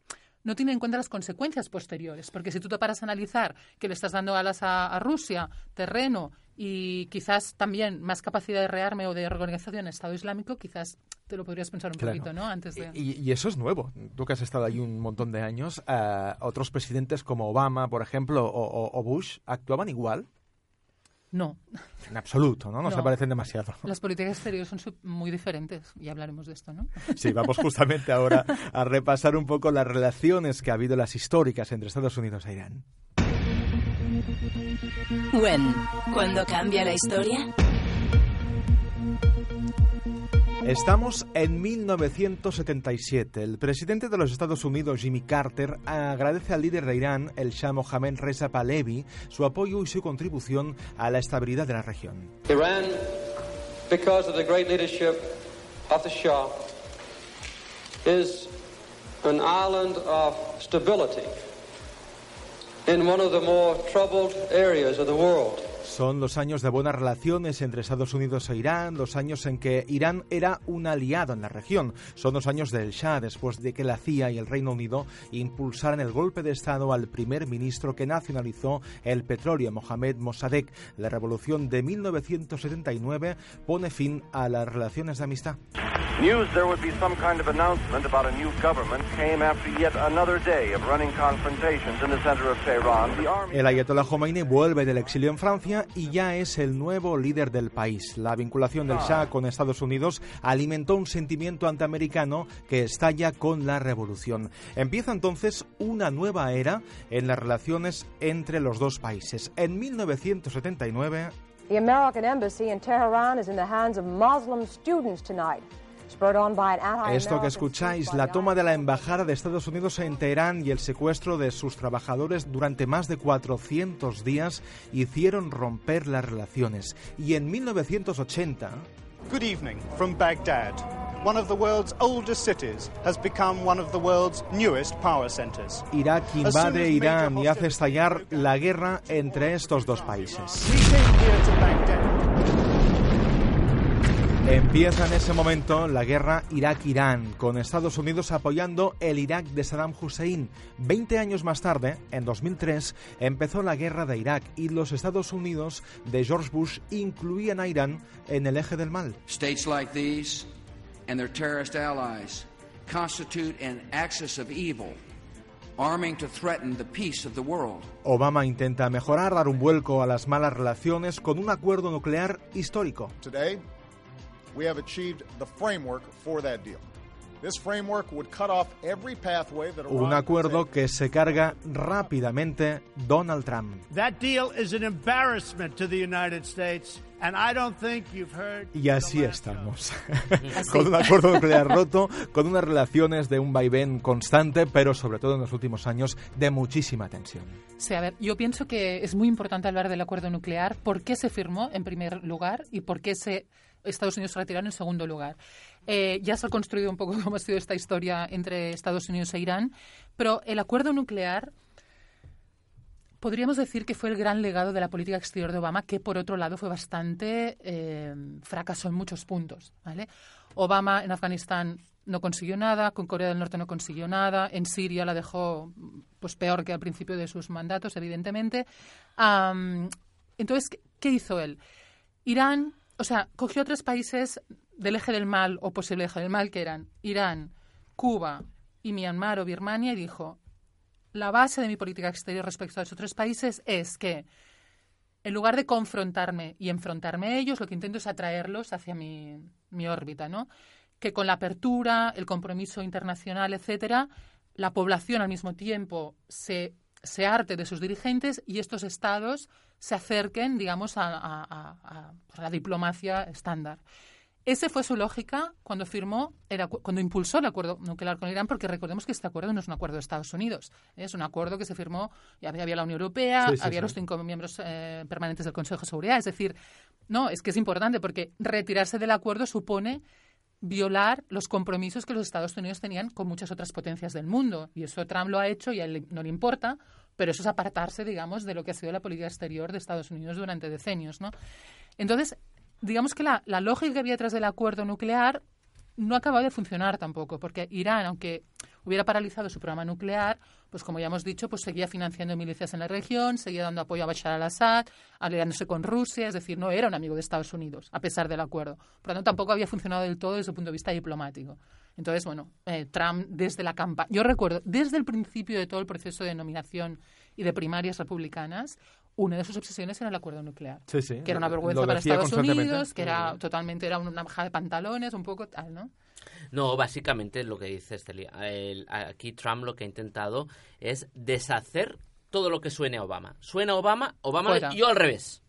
no tienen en cuenta las consecuencias posteriores, porque si tú te paras a analizar que le estás dando alas a Rusia, terreno y quizás también más capacidad de rearme o de reorganización en Estado Islámico, quizás te lo podrías pensar un poquito, ¿no? Antes de... y, eso es nuevo. Tú que has estado ahí un montón de años, uh, otros presidentes como Obama, por ejemplo, o, o, Bush, ¿actuaban igual? No. En absoluto, ¿no? No, se parecen demasiado. Las políticas exteriores son muy diferentes y hablaremos de esto, ¿no? Sí, vamos justamente ahora a repasar un poco las relaciones que ha habido, las históricas entre Estados Unidos e Irán. When, ¿cuándo cambia la historia? Estamos en 1977. El presidente de los Estados Unidos, Jimmy Carter, agradece al líder de Irán, el Shah Mohammed Reza Pahlavi, su apoyo y su contribución a la estabilidad de la región. Iran, because of the great leadership of the Shah, is an island of stability in one of the more troubled areas of the world. Son los años de buenas relaciones entre Estados Unidos e Irán, los años en que Irán era un aliado en la región. Son los años del Shah, después de que la CIA y el Reino Unido impulsaran el golpe de Estado al primer ministro que nacionalizó el petróleo, Mohamed Mossadegh. La revolución de 1979 pone fin a las relaciones de amistad. News there would be some kind of announcement about a new government came after yet another day of running confrontations in the center of Tehran. El Ayatollah Khomeini vuelve del exilio en Francia y ya es el nuevo líder del país. La vinculación del Shah con Estados Unidos alimentó un sentimiento antiamericano que estalla con la revolución. Empieza entonces una nueva era en las relaciones entre los dos países. En 1979, The American embassy in Tehran is in the hands of Muslim students tonight. Esto que escucháis, la toma de la Embajada de Estados Unidos en Teherán y el secuestro de sus trabajadores durante más de 400 días hicieron romper las relaciones. Y en 1980... Good evening from Baghdad. One of the world's oldest cities has become one of the world's newest power centers. Irak invade Irán y hace estallar la guerra entre estos dos países. Empieza en ese momento la guerra Irak-Irán, con Estados Unidos apoyando el Irak de Saddam Hussein. Veinte años más tarde, en 2003, empezó la guerra de Irak y los Estados Unidos de George Bush incluían a Irán en el eje del mal. States like these and their terrorist allies constitute an axis of evil. Arming to threaten the peace of the world. Obama intenta mejorar, dar un vuelco a las malas relaciones con un acuerdo nuclear histórico. Today, we have achieved the framework for that deal. Un acuerdo que se carga rápidamente Donald Trump. Y así estamos. (laughs) con un acuerdo nuclear roto, con unas relaciones de un vaivén constante, pero sobre todo en los últimos años de muchísima tensión. Sí, a ver, yo pienso que es muy importante hablar del acuerdo nuclear, por qué se firmó en primer lugar y por qué se Estados Unidos se retiraron en segundo lugar. Eh, ya se ha construido un poco (laughs) cómo ha sido esta historia entre Estados Unidos e Irán, pero el acuerdo nuclear podríamos decir que fue el gran legado de la política exterior de Obama, que por otro lado fue bastante eh, fracaso en muchos puntos. ¿vale? Obama en Afganistán no consiguió nada, con Corea del Norte no consiguió nada, en Siria la dejó pues peor que al principio de sus mandatos, evidentemente. entonces, ¿qué hizo él? Irán, o sea, cogió tres países del eje del mal o posible eje del mal, que eran Irán, Cuba y Myanmar o Birmania, y dijo, la base de mi política exterior respecto a esos tres países es que en lugar de confrontarme y enfrentarme a ellos, lo que intento es atraerlos hacia mi, mi órbita, ¿no? Que con la apertura, el compromiso internacional, etcétera, la población al mismo tiempo se, se arte de sus dirigentes y estos estados se acerquen, digamos, a, a la diplomacia estándar. Esa fue su lógica cuando firmó, cuando impulsó el acuerdo nuclear con Irán, porque recordemos que este acuerdo no es un acuerdo de Estados Unidos, es un acuerdo que se firmó, ya había la Unión Europea, había los cinco miembros eh, permanentes del Consejo de Seguridad, es decir, no, es que es importante porque retirarse del acuerdo supone violar los compromisos que los Estados Unidos tenían con muchas otras potencias del mundo. Y eso Trump lo ha hecho y a él no le importa, pero eso es apartarse, digamos, de lo que ha sido la política exterior de Estados Unidos durante decenios, ¿no? Entonces, digamos que la, lógica que había detrás del acuerdo nuclear no acaba de funcionar tampoco, porque Irán, aunque hubiera paralizado su programa nuclear, pues como ya hemos dicho, pues seguía financiando milicias en la región, seguía dando apoyo a Bashar al-Assad, aliándose con Rusia, es decir, no era un amigo de Estados Unidos, a pesar del acuerdo. Por lo tanto, tampoco había funcionado del todo desde el punto de vista diplomático. Entonces, bueno, eh, Trump desde la campaña, yo recuerdo, desde el principio de todo el proceso de nominación y de primarias republicanas, una de sus obsesiones era el acuerdo nuclear. Sí, sí. Que era una vergüenza para Estados Unidos, que era totalmente era una baja de pantalones, un poco tal, ¿no? No, básicamente lo que dice Esteli, aquí Trump lo que ha intentado es deshacer todo lo que suene a Obama. Suena Obama, Obama yo al revés.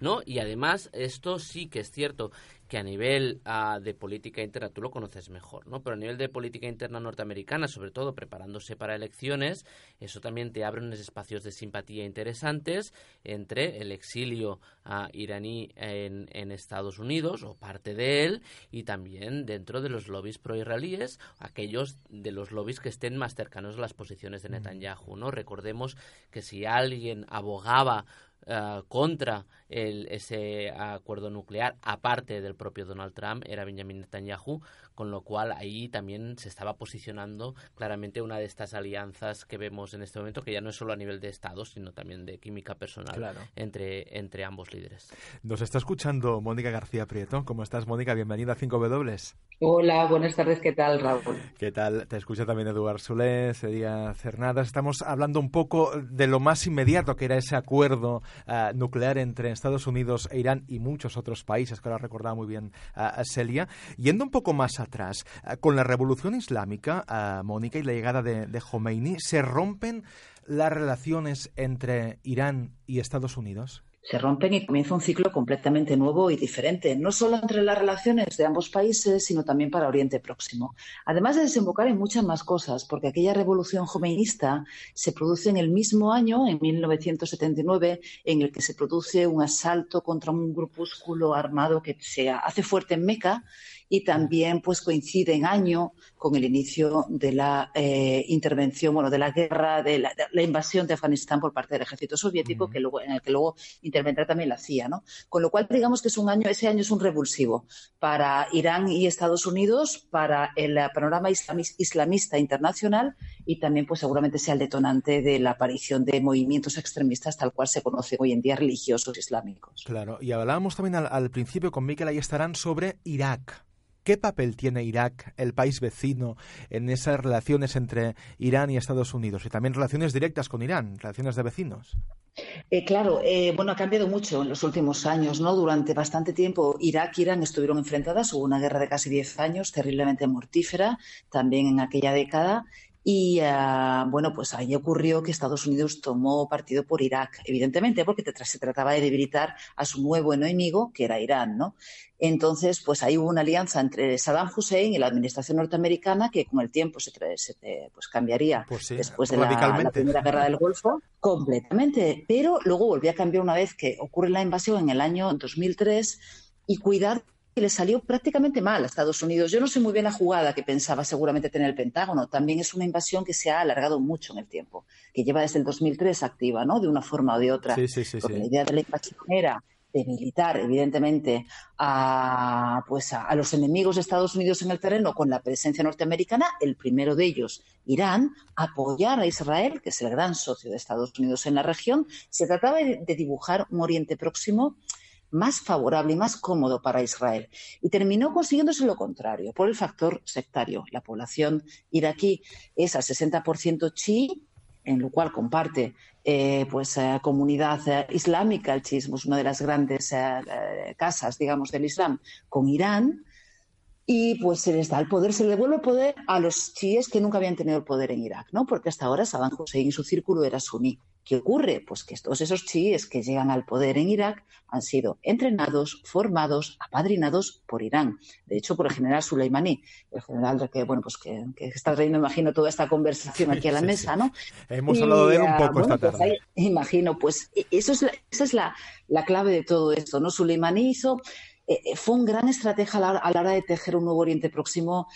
¿no? Y además, esto sí que es cierto que a nivel ah, de política interna, tú lo conoces mejor, ¿no? Pero a nivel de política interna norteamericana, sobre todo preparándose para elecciones, eso también te abre unos espacios de simpatía interesantes entre el exilio ah, iraní en, en, Estados Unidos, o parte de él, y también dentro de los lobbies pro-israelíes, aquellos de los lobbies que estén más cercanos a las posiciones de Netanyahu, ¿no? Recordemos que si alguien abogaba eh, contra el, ese acuerdo nuclear, aparte del propio Donald Trump, era Benjamin Netanyahu, con lo cual ahí también se estaba posicionando claramente una de estas alianzas que vemos en este momento, que ya no es solo a nivel de Estados, sino también de química personal entre, entre ambos líderes. Nos está escuchando Mónica García Prieto. ¿Cómo estás, Mónica? Bienvenida a 5W. Hola, buenas tardes. ¿Qué tal, Raúl? ¿Qué tal? Te escucha también Eduard Solé, Sería Cernadas. Estamos hablando un poco de lo más inmediato que era ese acuerdo eh, nuclear entre Estados Unidos e Irán y muchos otros países, que ahora recordaba muy bien uh, Celia. Yendo un poco más atrás, eh, con la revolución islámica, Mónica, y la llegada de, de Khomeini, ¿se rompen las relaciones entre Irán y Estados Unidos? Se rompen y comienza un ciclo completamente nuevo y diferente, no solo entre las relaciones de ambos países, sino también para Oriente Próximo. Además de desembocar en muchas más cosas, porque aquella revolución jomeinista se produce en el mismo año, en 1979, en el que se produce un asalto contra un grupúsculo armado que se hace fuerte en Meca y también pues coincide en año con el inicio de la eh, intervención, bueno, de la guerra, de la, invasión de Afganistán por parte del ejército soviético, que luego, en el que luego intervendrá también la CIA, ¿no? Con lo cual, digamos que es un año, ese año es un revulsivo para Irán y Estados Unidos, para el panorama islamista internacional y también, pues seguramente sea el detonante de la aparición de movimientos extremistas tal cual se conocen hoy en día religiosos islámicos. Claro, y hablábamos también al, al principio con Miquel, ahí estarán sobre Irak. ¿Qué papel tiene Irak, el país vecino, en esas relaciones entre Irán y Estados Unidos? Y también relaciones directas con Irán, relaciones de vecinos. Eh, claro, eh, bueno, ha cambiado mucho en los últimos años, ¿no? Durante bastante tiempo Irak y Irán estuvieron enfrentadas, hubo una guerra de casi 10 años, terriblemente mortífera, también en aquella década, y ah, bueno, pues ahí ocurrió que Estados Unidos tomó partido por Irak, evidentemente, porque se trataba de debilitar a su nuevo enemigo, que era Irán, ¿no? Entonces, pues ahí hubo una alianza entre Saddam Hussein y la administración norteamericana que con el tiempo se, pues cambiaría pues después de la, Primera Guerra del Golfo completamente. Pero luego volvió a cambiar una vez que ocurre la invasión en el año 2003 y cuidar le salió prácticamente mal a Estados Unidos. Yo no sé muy bien la jugada que pensaba seguramente tener el Pentágono. También es una invasión que se ha alargado mucho en el tiempo, que lleva desde el 2003 activa, ¿no? De una forma o de otra. Sí, sí, sí, Porque la idea de la invasión era debilitar, evidentemente, a, pues a, los enemigos de Estados Unidos en el terreno con la presencia norteamericana, el primero de ellos, Irán, apoyar a Israel, que es el gran socio de Estados Unidos en la región. Se trataba de dibujar un Oriente Próximo más favorable y más cómodo para Israel. Y terminó consiguiéndose lo contrario, por el factor sectario. La población iraquí es al 60% chií, en lo cual comparte eh, pues eh, comunidad eh, islámica, el chiismo es una de las grandes casas, digamos, del Islam, con Irán, y pues se les da el poder, se le devuelve el poder a los chiíes que nunca habían tenido el poder en Irak, ¿no? Porque hasta ahora Saddam Hussein y su círculo era suní. ¿Qué ocurre? Pues que todos esos chiíes que llegan al poder en Irak han sido entrenados, formados, apadrinados por Irán. De hecho, por el general Soleimani, el general que, bueno, pues que, está trayendo, imagino, toda esta conversación aquí a la mesa, ¿no? Hemos hablado de él un ah, poco esta pues tarde. imagino, pues e, eso es esa es la, la, clave de todo esto, ¿no? Soleimani hizo, eh, eh, fue un gran estratega a la hora de tejer un nuevo Oriente Próximo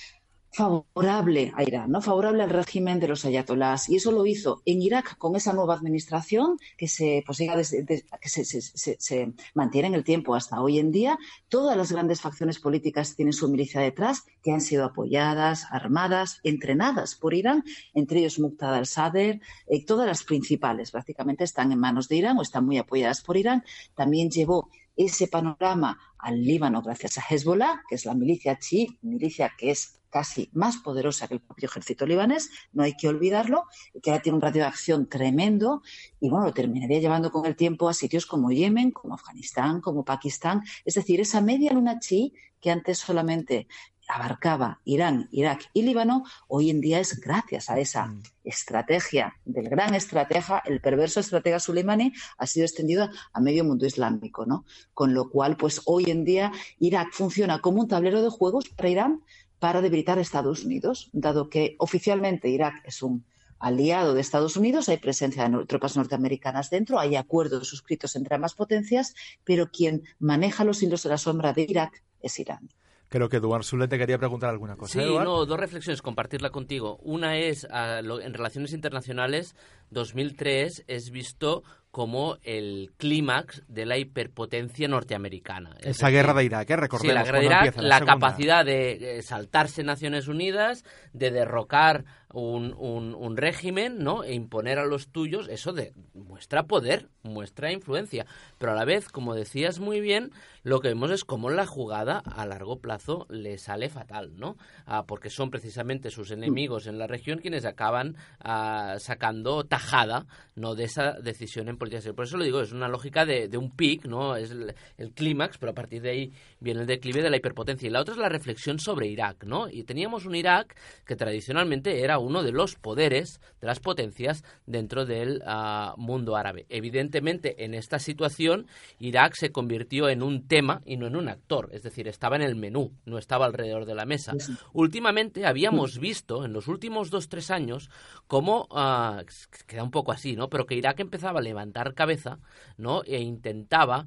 favorable a Irán, ¿no? favorable al régimen de los ayatolás. Y eso lo hizo en Irak con esa nueva administración que se, pues, que se, mantiene en el tiempo hasta hoy en día. Todas las grandes facciones políticas tienen su milicia detrás, que han sido apoyadas, armadas, entrenadas por Irán, entre ellos Muqtada al-Sadr, eh, todas las principales prácticamente están en manos de Irán o están muy apoyadas por Irán. También llevó ese panorama al Líbano gracias a Hezbollah, que es la milicia chií, milicia que es casi más poderosa que el propio ejército libanés, no hay que olvidarlo, que ahora tiene un radio de acción tremendo y bueno, lo terminaría llevando con el tiempo a sitios como Yemen, como Afganistán, como Pakistán, es decir, esa media luna chií que antes solamente abarcaba Irán, Irak y Líbano, hoy en día es gracias a esa mm. estrategia del gran estratega, el perverso estratega Soleimani, ha sido extendido a medio mundo islámico, ¿no? Con lo cual, pues hoy en día Irak funciona como un tablero de juegos para Irán para debilitar a Estados Unidos, dado que oficialmente Irak es un aliado de Estados Unidos, hay presencia de tropas norteamericanas dentro, hay acuerdos suscritos entre ambas potencias, pero quien maneja los hilos de la sombra de Irak es Irán. Creo que Eduard Sule te quería preguntar alguna cosa. Sí, no, dos reflexiones, compartirla contigo. Una es, en relaciones internacionales, 2003 es visto como el clímax de la hiperpotencia norteamericana. Esa guerra de Irak, ¿eh? recordemos. Sí, la guerra de Irak, la, capacidad de eh, saltarse Naciones Unidas, de derrocar un, un, régimen, ¿no? E imponer a los tuyos, eso de, muestra poder, muestra influencia. Pero a la vez, como decías muy bien, lo que vemos es cómo la jugada a largo plazo le sale fatal, ¿no? Ah, porque son precisamente sus enemigos en la región quienes acaban ah, sacando tajada, ¿no? De esa decisión en por eso lo digo, es una lógica de, un pic, ¿no? Es el, clímax, pero a partir de ahí viene el declive de la hiperpotencia. Y la otra es la reflexión sobre Irak, ¿no? Y teníamos un Irak que tradicionalmente era uno de los poderes, de las potencias dentro del ah, mundo árabe. Evidentemente, en esta situación, Irak se convirtió en un tema y no en un actor, es decir, estaba en el menú, no estaba alrededor de la mesa. Últimamente habíamos visto, en los últimos dos, tres años, cómo, uh, queda un poco así, ¿no? Pero que Irak empezaba a levantar cabeza, ¿no? E intentaba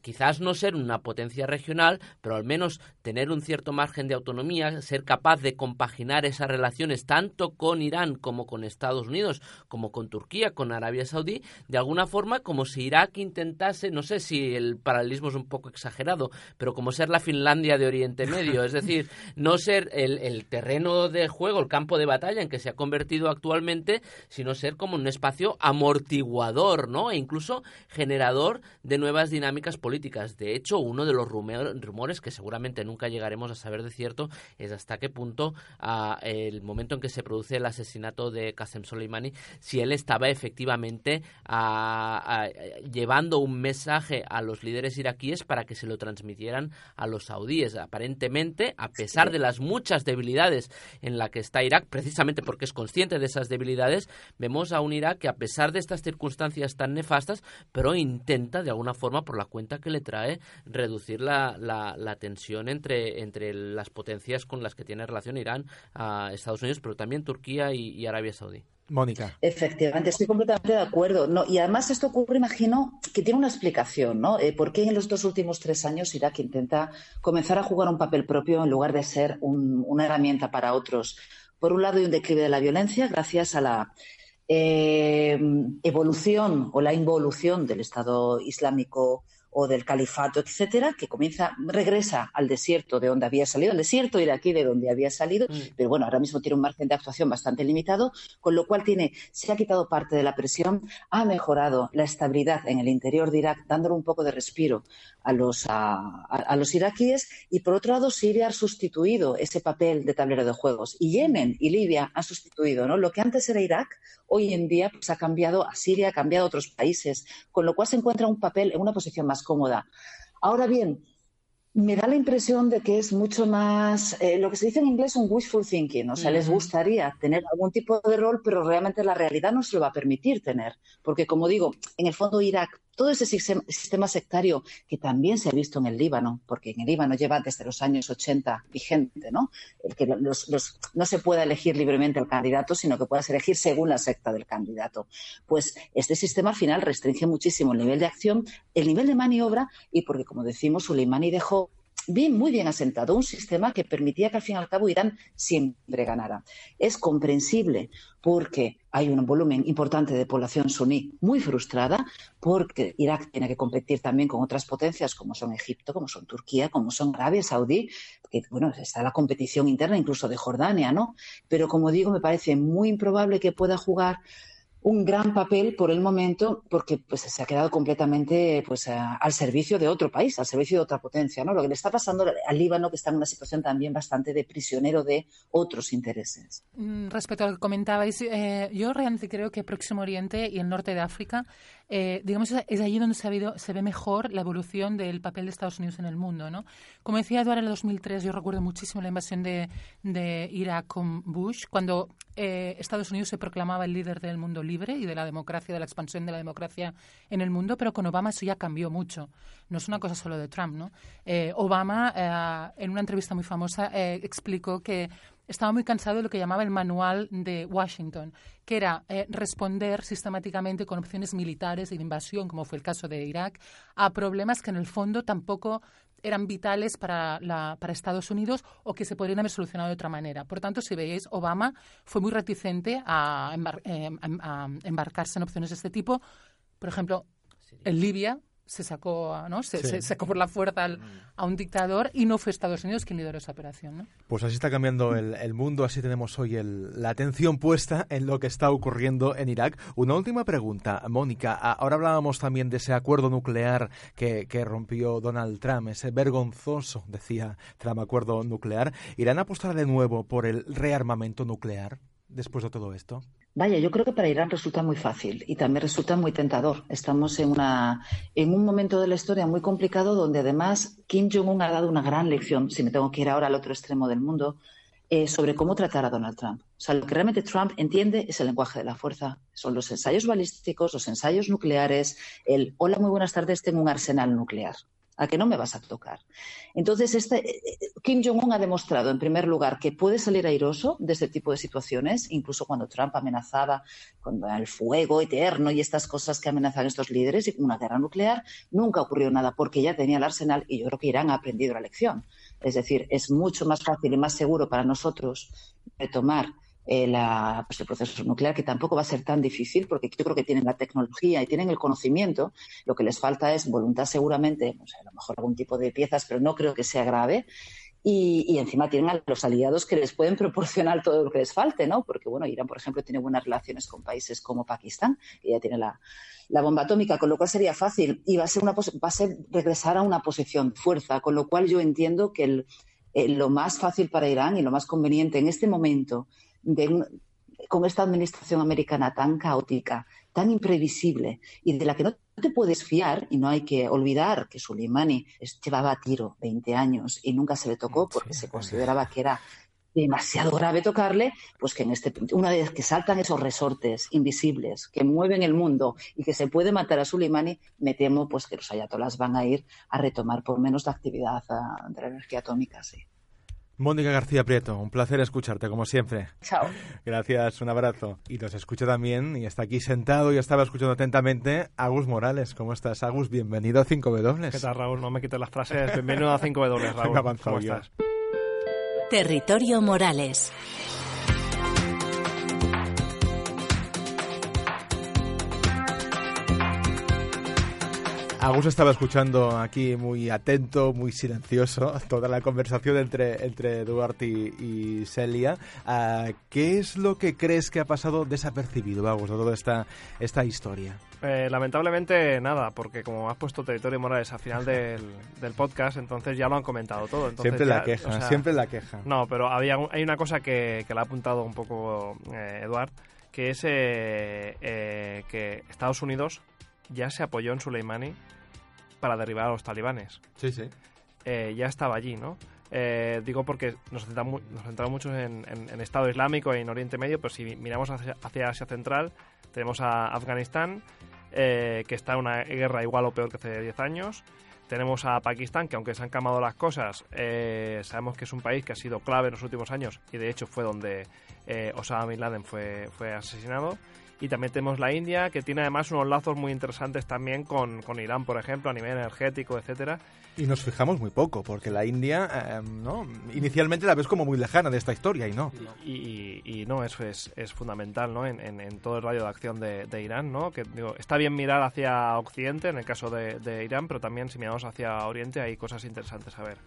quizás no ser una potencia regional, pero al menos tener un cierto margen de autonomía, ser capaz de compaginar esas relaciones tanto con Irán como con Estados Unidos, como con Turquía, con Arabia Saudí, de alguna forma como si Irak intentase, no sé si el paralelismo es un poco exagerado, pero como ser la Finlandia de Oriente Medio, es decir, (laughs) no ser el, el terreno de juego, el campo de batalla en que se ha convertido actualmente, sino ser como un espacio amortiguador, ¿no? E incluso generador de nuevas las dinámicas políticas. De hecho, uno de los rumores que seguramente nunca llegaremos a saber de cierto es hasta qué punto a el momento en que se produce el asesinato de Qasem Soleimani, si él estaba efectivamente llevando un mensaje a los líderes iraquíes para que se lo transmitieran a los saudíes. Aparentemente, a pesar de las muchas debilidades en la que está Irak, precisamente porque es consciente de esas debilidades, vemos a un Irak que a pesar de estas circunstancias tan nefastas, pero intenta de alguna forma, por la cuenta que le trae, reducir la, la, tensión entre, entre las potencias con las que tiene relación Irán, a Estados Unidos, pero también Turquía y, Arabia Saudí. Mónica. Efectivamente, estoy completamente de acuerdo. No, y además esto ocurre, imagino, que tiene una explicación, ¿no? Eh, ¿Por qué en los dos últimos tres años Irak intenta comenzar a jugar un papel propio en lugar de ser una herramienta para otros? Por un lado, hay un declive de la violencia gracias a la eh, evolución o la involución del Estado Islámico o del califato, etcétera, que comienza, regresa al desierto de donde había salido, al desierto iraquí de donde había salido, mm. pero bueno, ahora mismo tiene un margen de actuación bastante limitado, con lo cual tiene, se ha quitado parte de la presión, ha mejorado la estabilidad en el interior de Irak, dándole un poco de respiro a los, a, los iraquíes, y por otro lado, Siria ha sustituido ese papel de tablero de juegos, y Yemen y Libia han sustituido, ¿no? Lo que antes era Irak, hoy en día pues, ha cambiado a Siria, ha cambiado a otros países, con lo cual se encuentra un papel en una posición más cómoda. Ahora bien, me da la impresión de que es mucho más, eh, lo que se dice en inglés, un wishful thinking. O sea, les gustaría tener algún tipo de rol, pero realmente la realidad no se lo va a permitir tener. Porque, como digo, en el fondo Irak todo ese sistema sectario que también se ha visto en el Líbano, porque en el Líbano lleva desde los años 80 vigente, ¿no? El que no se pueda elegir libremente el candidato, sino que pueda elegir según la secta del candidato. Pues este sistema al final restringe muchísimo el nivel de acción, el nivel de maniobra y porque, como decimos, Soleimani dejó bien, muy bien asentado, un sistema que permitía que al fin y al cabo Irán siempre ganara. Es comprensible porque hay un volumen importante de población suní muy frustrada, porque Irak tiene que competir también con otras potencias como son Egipto, como son Turquía, como son Arabia Saudí, que bueno, está la competición interna incluso de Jordania, ¿no? Pero como digo, me parece muy improbable que pueda jugar un gran papel por el momento porque pues, se ha quedado completamente pues, al servicio de otro país, al servicio de otra potencia. ¿no? Lo que le está pasando al Líbano, que está en una situación también bastante de prisionero de otros intereses. Mm, respecto a lo que comentabais, eh, yo realmente creo que Próximo Oriente y el norte de África eh, digamos, es allí donde se, ha se ve mejor la evolución del papel de Estados Unidos en el mundo. ¿no? Como decía Eduardo, en el 2003 yo recuerdo muchísimo la invasión de, de Irak con Bush, cuando eh, Estados Unidos se proclamaba el líder del mundo libre y de la democracia, de la expansión de la democracia en el mundo, pero con Obama eso ya cambió mucho. No es una cosa solo de Trump. ¿no? Eh, Obama, en una entrevista muy famosa, explicó que estaba muy cansado de lo que llamaba el manual de Washington, que era eh, responder sistemáticamente con opciones militares y de invasión, como fue el caso de Irak, a problemas que en el fondo tampoco eran vitales para, la, para Estados Unidos o que se podrían haber solucionado de otra manera. Por tanto, si veis, Obama fue muy reticente a, eh, a embarcarse en opciones de este tipo. Por ejemplo, en Libia se sacó, ¿no? Se, sacó por la fuerza a un dictador y no fue Estados Unidos quien lideró esa operación. ¿no? Pues así está cambiando el, mundo, así tenemos hoy la atención puesta en lo que está ocurriendo en Irak. Una última pregunta, Mónica. Ahora hablábamos también de ese acuerdo nuclear que, que rompió Donald Trump, ese vergonzoso, decía Trump, acuerdo nuclear. ¿Irán a apostar de nuevo por el rearmamento nuclear después de todo esto? Vaya, yo creo que para Irán resulta muy fácil y también resulta muy tentador. Estamos en, una, en un momento de la historia muy complicado donde además Kim Jong-un ha dado una gran lección, si me tengo que ir ahora al otro extremo del mundo, eh, sobre cómo tratar a Donald Trump. O sea, lo que realmente Trump entiende es el lenguaje de la fuerza. Son los ensayos balísticos, los ensayos nucleares, el hola, muy buenas tardes, tengo un arsenal nuclear a que no me vas a tocar. Entonces, este, eh, eh, Kim Jong-un ha demostrado, en primer lugar, que puede salir airoso de este tipo de situaciones, incluso cuando Trump amenazaba con el fuego eterno y estas cosas que amenazan estos líderes y una guerra nuclear, nunca ocurrió nada porque ya tenía el arsenal y yo creo que Irán ha aprendido la lección. Es decir, es mucho más fácil y más seguro para nosotros retomar eh, pues el proceso nuclear, que tampoco va a ser tan difícil, porque yo creo que tienen la tecnología y tienen el conocimiento. Lo que les falta es voluntad, seguramente, a lo mejor algún tipo de piezas, pero no creo que sea grave. y, encima tienen a los aliados que les pueden proporcionar todo lo que les falte, ¿no? Porque, bueno, Irán, por ejemplo, tiene buenas relaciones con países como Pakistán, que ya tiene la, bomba atómica, con lo cual sería fácil y va a ser, una, va a ser regresar a una posición de fuerza, con lo cual yo entiendo que lo más fácil para Irán y lo más conveniente en este momento con esta administración americana tan caótica, tan imprevisible y de la que no te puedes fiar, y no hay que olvidar que Soleimani llevaba a tiro 20 años y nunca se le tocó porque se consideraba que era demasiado grave tocarle, pues que en este una vez que saltan esos resortes invisibles que mueven el mundo y que se puede matar a Soleimani, me temo pues que los ayatolas van a ir a retomar por menos la actividad ah, de la energía atómica, sí. Mónica García Prieto, un placer escucharte, como siempre. Chao. Gracias, un abrazo. Y nos escucha también, y está aquí sentado y estaba escuchando atentamente, Agus Morales. ¿Cómo estás, Agus? Bienvenido a 5W. ¿Qué tal, Raúl? No me quites las frases. Bienvenido a 5W, (laughs) Raúl. ¿Cómo estás? Territorio Morales. Agus estaba escuchando aquí muy atento, muy silencioso, (laughs) toda la conversación entre, entre Duarte y, Celia. Ah, ¿Qué es lo que crees que ha pasado desapercibido, Agus, de toda esta, esta historia? Eh, lamentablemente nada, porque como has puesto Territorio Morales al final del, podcast, entonces ya lo han comentado todo. siempre la queja, siempre la queja. No, pero había hay una cosa que, que le ha apuntado un poco eh, Eduard, que es eh, eh, que Estados Unidos ya se apoyó en Soleimani para derribar a los talibanes. Sí, sí. Eh, ya estaba allí, ¿no? Eh, digo porque nos centramos, nos mucho en, Estado Islámico y en Oriente Medio, pero si miramos hacia, Asia Central, tenemos a Afganistán, eh, que está en una guerra igual o peor que hace 10 años. Tenemos a Pakistán, que aunque se han calmado las cosas, sabemos que es un país que ha sido clave en los últimos años y de hecho fue donde Osama Bin Laden fue, fue asesinado. Y también tenemos la India, que tiene además unos lazos muy interesantes también con, con Irán, por ejemplo, a nivel energético, etcétera. Y nos fijamos muy poco, porque la India, eh, ¿no? Inicialmente la ves como muy lejana de esta historia y no. Y, y, no, eso es, es fundamental, ¿no? En, en, todo el radio de acción de, de Irán, ¿no? Que digo, está bien mirar hacia Occidente, en el caso de, de Irán, pero también si miramos hacia Oriente hay cosas interesantes a ver.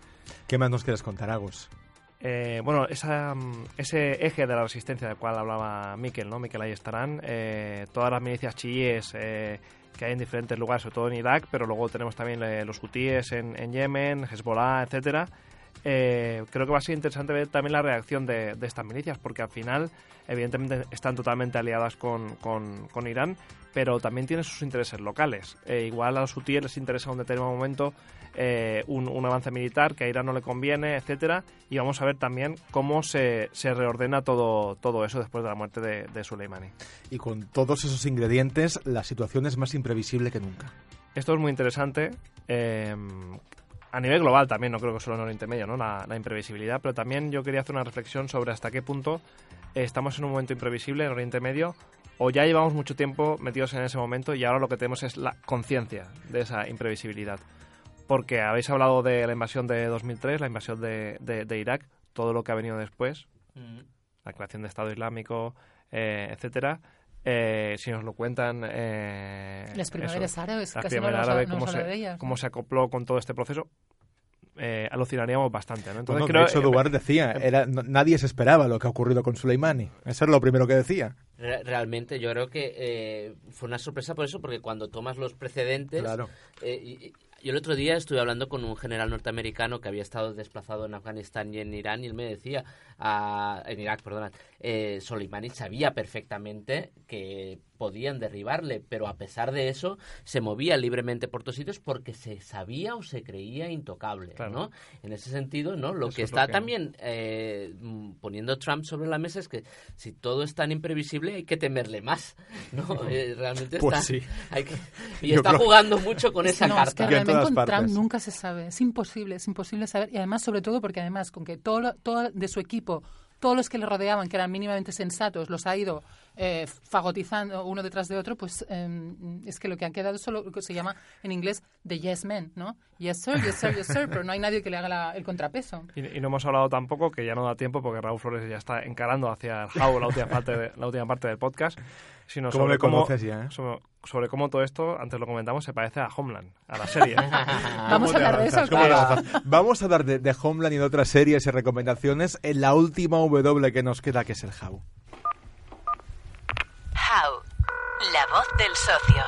¿Qué más nos quieres contar, Agus? Eh, bueno, esa, ese eje de la resistencia del cual hablaba Miquel, ¿no? Miquel ahí estarán. Eh, todas las milicias chiíes eh, que hay en diferentes lugares, sobre todo en Irak, pero luego tenemos también los hutíes en, en, Yemen, Hezbollah, etcétera. creo que va a ser interesante ver también la reacción de, estas milicias, porque al final, evidentemente, están totalmente aliadas con, con, Irán, pero también tienen sus intereses locales. igual a los hutíes les interesa en un determinado momento eh, un, avance militar que a Irán no le conviene, etcétera, y vamos a ver también cómo se, se reordena todo, todo eso después de la muerte de, de Soleimani. Y con todos esos ingredientes, la situación es más imprevisible que nunca. Esto es muy interesante. Eh, a nivel global también, no creo que solo en Oriente Medio, ¿no? La, la, imprevisibilidad, pero también yo quería hacer una reflexión sobre hasta qué punto estamos en un momento imprevisible en Oriente Medio o ya llevamos mucho tiempo metidos en ese momento y ahora lo que tenemos es la conciencia de esa imprevisibilidad porque habéis hablado de la invasión de 2003, la invasión de, de, Irak, todo lo que ha venido después, mm. la creación de Estado Islámico, eh, etcétera. Eh, si nos lo cuentan... Eh, las primeras árabes, casi cómo, se, cómo se acopló con todo este proceso, eh, alucinaríamos bastante. ¿no? Entonces, creo, de hecho, Duarte decía, era, nadie se esperaba lo que ha ocurrido con Soleimani. Eso es lo primero que decía. Realmente, yo creo que fue una sorpresa por eso, porque cuando tomas los precedentes, claro. Yo el otro día estuve hablando con un general norteamericano que había estado desplazado en Afganistán y en Irán y él me decía, ah, en Irak, perdona, eh, Soleimani sabía perfectamente que podían derribarle, pero a pesar de eso se movía libremente por todos sitios porque se sabía o se creía intocable, ¿no? En ese sentido, ¿no? Lo que está también eh, poniendo Trump sobre la mesa es que si todo es tan imprevisible hay que temerle más, ¿no? (laughs) Eh, realmente pues está... Hay que, (laughs) y está jugando mucho con esa carta. Es que realmente con Trump nunca se sabe, es imposible, es imposible saber, y además sobre todo porque además con que todo, todo de su equipo todos los que le rodeaban, que eran mínimamente sensatos, los ha ido eh, fagotizando uno detrás de otro, pues em, es que lo que han quedado solo lo que se llama en inglés the yes men, ¿no? Yes sir, yes sir, yes sir, pero no hay nadie que le haga el contrapeso. Y, no hemos hablado tampoco, que ya no da tiempo porque Raúl Flores ya está encarando hacia el how la última parte, la última parte del podcast, sino ¿Cómo sobre cómo, ya, ¿eh? sobre cómo todo esto, antes lo comentamos, se parece a Homeland, a la serie. (laughs) Vamos a hablar de eso, ¿Cómo te claro. avanzas? Vamos a hablar de, de Homeland y de otras series y recomendaciones en la última W que nos queda, que es el How. How, la voz del socio.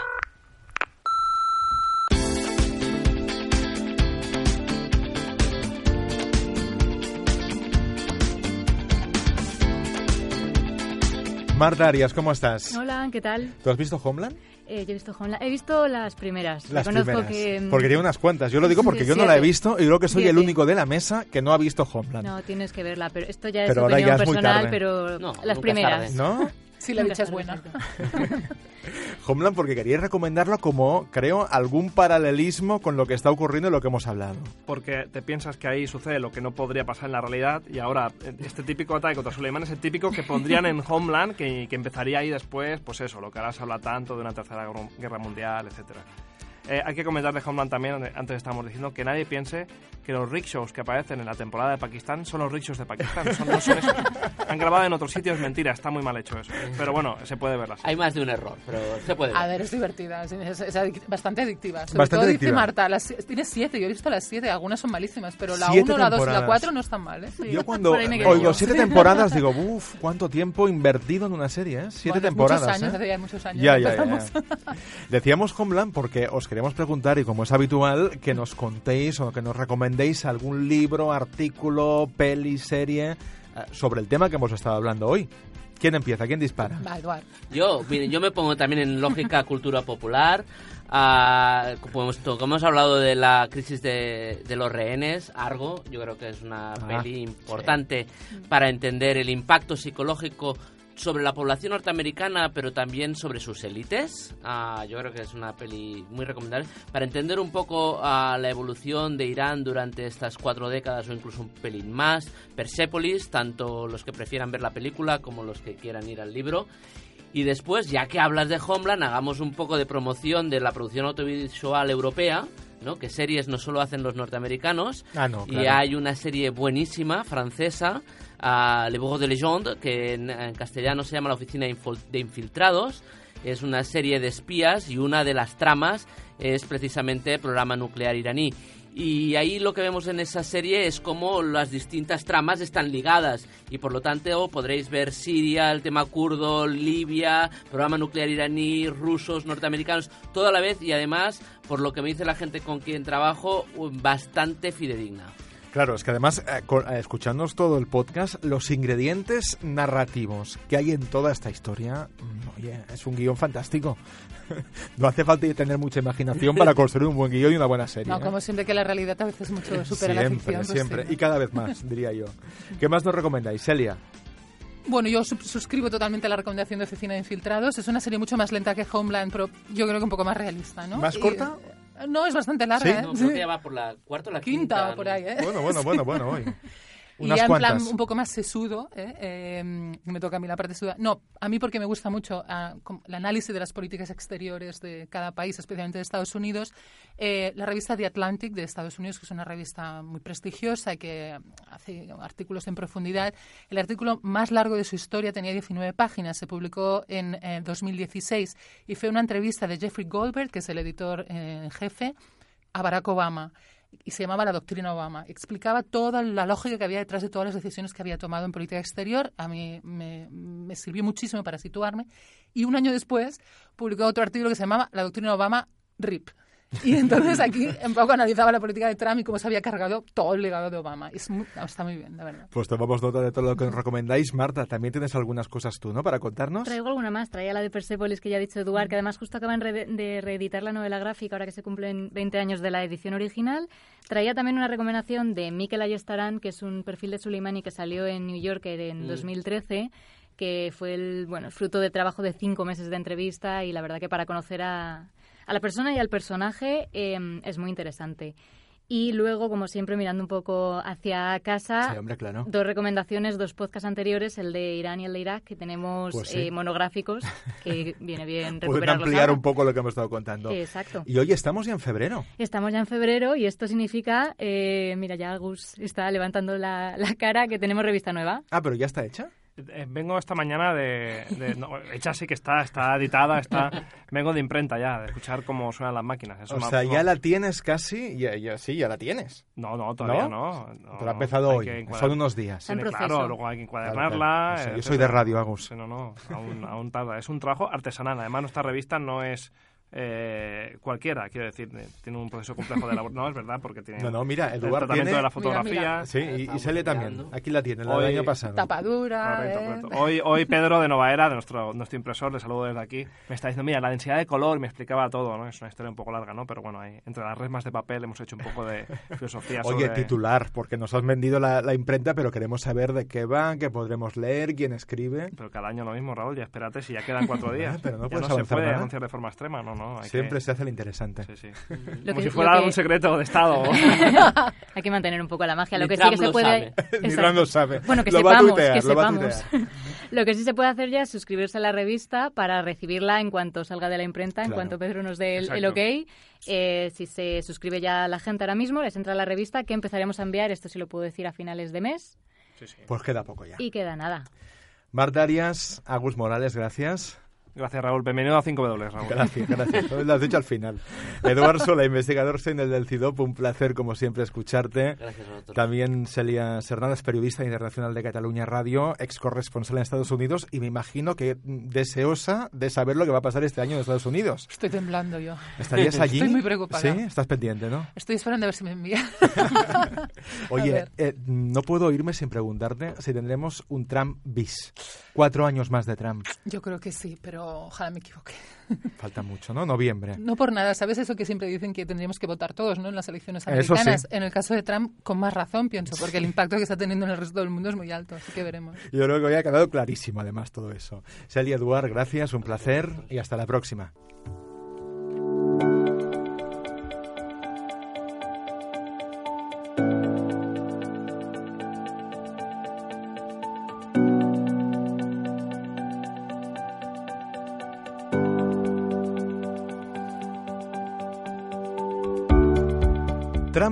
Marta Arias, ¿cómo estás? Hola, ¿qué tal? ¿Tú has visto Homeland? Eh, yo he visto Homeland. He visto las primeras. Las Reconozco primeras. que... mm, Porque tiene unas cuantas. Yo lo digo (laughs) porque yo no la he visto y creo que soy el único de la mesa que no ha visto Homeland. No, tienes que verla, pero esto ya es Pero opinión ya es muy personal, tarde. pero No, las primeras. es ¿No? Sí, la dicha es buena. (laughs) Homeland porque quería recomendarlo como, creo, algún paralelismo con lo que está ocurriendo y lo que hemos hablado. Porque te piensas que ahí sucede lo que no podría pasar en la realidad y ahora eh, este típico ataque contra Suleiman es el típico que pondrían en Homeland que, que empezaría ahí después, pues eso, lo que ahora se habla tanto de una tercera guerra- guerra mundial, etcétera. Eh, hay que comentar de Homeland también, antes estábamos diciendo, que nadie piense que los rickshaws que aparecen en la temporada de Pakistán son los rickshaws de Pakistán. Son, no son esos. Han grabado en otros sitios, mentira, está muy mal hecho eso. Pero bueno, se puede ver Hay más de un error, pero se puede A ver. ver, es divertida, es, es- es adic- bastante adictiva. Sobre Bastante todo dice adictiva. Marta, las, tiene siete, yo he visto las siete, algunas son malísimas, pero la Siete 1, la 2 y la temporadas. 4 no están mal, ¿eh? Yo cuando oigo siete temporadas digo, uff, cuánto tiempo invertido en una serie, ¿eh? Siete Bueno, temporadas. muchos años, ¿eh? hace ya muchos años Ya, ya, ya. Decíamos Homeland porque os queremos preguntar, y como es habitual, que nos contéis o que nos recomendéis algún libro, artículo, peli, serie eh, sobre el tema que hemos estado hablando hoy. ¿Quién empieza? ¿Quién dispara? Va, Eduard. Yo, miren, yo me pongo también en lógica (laughs) cultura popular. Ah, como, hemos, to- como hemos hablado de la crisis de, de los rehenes, Argo, yo creo que es una Ah, peli importante para entender el impacto psicológico sobre la población norteamericana, pero también sobre sus élites. Ah, yo creo que es una peli muy recomendable para entender un poco ah, la evolución de Irán durante estas cuatro décadas o incluso un pelín más. Persepolis, tanto los que prefieran ver la película como los que quieran ir al libro. Y después, ya que hablas de Homeland, hagamos un poco de promoción de la producción audiovisual europea, ¿no? Que series no solo hacen los norteamericanos. Ah, no, Y claro. hay una serie buenísima, francesa, a Le de Legende, que en, en castellano se llama La Oficina de Infiltrados. Es una serie de espías y una de las tramas es precisamente el programa nuclear iraní. Y ahí lo que vemos en esa serie es cómo las distintas tramas están ligadas y por lo tanto podréis ver Siria, el tema kurdo, Libia, programa nuclear iraní, rusos, norteamericanos, todo a la vez y además, por lo que me dice la gente con quien trabajo, bastante fidedigna. Claro, es que además, eh, eh, escuchándonos todo el podcast, los ingredientes narrativos que hay en toda esta historia, mm, oye, es un guion fantástico. (laughs) no hace falta tener mucha imaginación para construir un buen guion y una buena serie. No, ¿eh? como siempre que la realidad a veces mucho supera la siempre, ficción. pues siempre. sí. Y cada vez más, diría yo. ¿Qué más nos recomendáis, Celia? Bueno, yo suscribo totalmente la recomendación de Oficina de Infiltrados. Es una serie mucho más lenta que Homeland, pero yo creo que un poco más realista, ¿no? ¿Más Y- corta? No, es bastante larga, ¿eh? No, creo que ya va por la cuarta o la Quinta quinta. por ahí, ¿eh? Bueno, bueno, bueno, bueno, (laughs) hoy. Y Unas en cuantas. plan un poco más sesudo, ¿eh? Eh, me toca a mí la parte sesuda. No, a mí porque me gusta mucho ah, el análisis de las políticas exteriores de cada país, especialmente de Estados Unidos. Eh, la revista The Atlantic de Estados Unidos, que es una revista muy prestigiosa y que hace artículos en profundidad. El artículo más largo de su historia tenía 19 páginas, se publicó en eh, 2016 y fue una entrevista de Jeffrey Goldberg, que es el editor eh, en jefe, a Barack Obama y se llamaba La Doctrina Obama. Explicaba toda la lógica que había detrás de todas las decisiones que había tomado en política exterior. A mí me, me sirvió muchísimo para situarme. Y un año después publicó otro artículo que se llamaba La Doctrina Obama RIP. (laughs) Y entonces aquí un poco analizaba la política de Trump y cómo se había cargado todo el legado de Obama. Es muy- está muy bien, la verdad. Pues tomamos nota de todo lo que nos recomendáis. Marta, también tienes algunas cosas tú, ¿no? Para contarnos. Traigo alguna más. Traía la de Persepolis que ya ha dicho Eduard, que además justo acaban re- de reeditar la novela gráfica ahora que se cumplen 20 años de la edición original. Traía también una recomendación de Mikel Ayestarán, que es un perfil de Soleimani que salió en New Yorker en Mm. 2013 que fue el bueno el fruto de trabajo de cinco meses de entrevista y la verdad que para conocer a, a la persona y al personaje eh, es muy interesante. Y luego, como siempre, mirando un poco hacia casa, Sí, hombre, claro. dos recomendaciones, dos podcasts anteriores, el de Irán y el de Irak, que tenemos Pues sí. eh, monográficos, que viene bien (laughs) Pueden ampliar ahora. un poco lo que hemos estado contando. Exacto. Y hoy estamos ya en febrero. Estamos ya en febrero y esto significa, eh, mira, ya Gus está levantando la, la cara, que tenemos revista nueva. Ah, pero ya está hecha. Eh, vengo esta mañana de... hecha sí que está, está editada, está... Vengo de imprenta ya, de escuchar cómo suenan las máquinas. o sea, ya la tienes casi, ya, ya, sí, ya la tienes. No, no, todavía no. Pero ha empezado hoy, son unos días. claro, luego hay que encuadernarla. yo soy de radio, Agus. No, no, aún, aún tarda. Es un trabajo artesanal. Además, nuestra revista no es eh, cualquiera, quiero decir, eh, tiene un proceso complejo de elaboración. (laughs) No, es verdad, porque tiene. No, no, mira, el, lugar tratamiento tiene... de la fotografía. Sí, y, sale también. Aquí la tiene, la del año pasado. Tapadura. ¿eh? Hoy, hoy Pedro de Novaera, de nuestro, nuestro impresor, le saludo desde aquí, me está diciendo, mira, la densidad de color, me explicaba todo, ¿no? Es una historia un poco larga, ¿no? Pero bueno, ahí, entre las resmas de papel hemos hecho un poco de (laughs) filosofía Oye, titular, porque nos has vendido la, la, imprenta, pero queremos saber de qué va, qué podremos leer, quién escribe. Pero cada año lo mismo, Raúl, ya espérate, si ya quedan cuatro (laughs) días. pero no puedes no se puede anunciar de forma extrema, no, no. Siempre se hace interesante. Sí, sí. Como si fuera un secreto de Estado. (laughs) Hay que mantener un poco la magia. Lo que sí que se puede... Ni sabe. Bueno, que sepamos, que sepamos. (laughs) lo que sí se puede hacer ya es suscribirse a la revista para recibirla en cuanto salga de la imprenta, en cuanto Pedro nos dé el, ok. Eh, si se suscribe ya la gente ahora mismo, les entra la revista que empezaremos a enviar, esto sí lo puedo decir a finales de mes. Pues queda poco ya. Y queda nada. Marta Arias, Agus Morales, gracias. Gracias, Raúl. Bienvenido a 5W, Raúl. Gracias, gracias. Lo has dicho al final. Eduardo Sola, investigador senior del CIDOP. Un placer, como siempre, escucharte. Gracias a También Celia Hernández, periodista internacional de Cataluña Radio, ex corresponsal en Estados Unidos y me imagino que deseosa de saber lo que va a pasar este año en Estados Unidos. Estoy temblando yo. ¿Estarías allí? Estoy muy preocupada. Sí, estás pendiente, ¿no? Estoy esperando a ver si me envía. (laughs) Oye, eh, no puedo irme sin preguntarte si tendremos un Trump bis. Cuatro años más de Trump. Yo creo que sí, pero ojalá me equivoque. (laughs) Falta mucho, ¿no? Noviembre. No por nada. ¿Sabes eso que siempre dicen que tendríamos que votar todos, ¿no? En las elecciones americanas. En el caso de Trump, con más razón, pienso, porque el impacto que está teniendo en el resto del mundo es muy alto. Así que veremos. Yo creo que hoy ha quedado clarísimo, además, todo eso. Celia Eduard, gracias, un placer y hasta la próxima.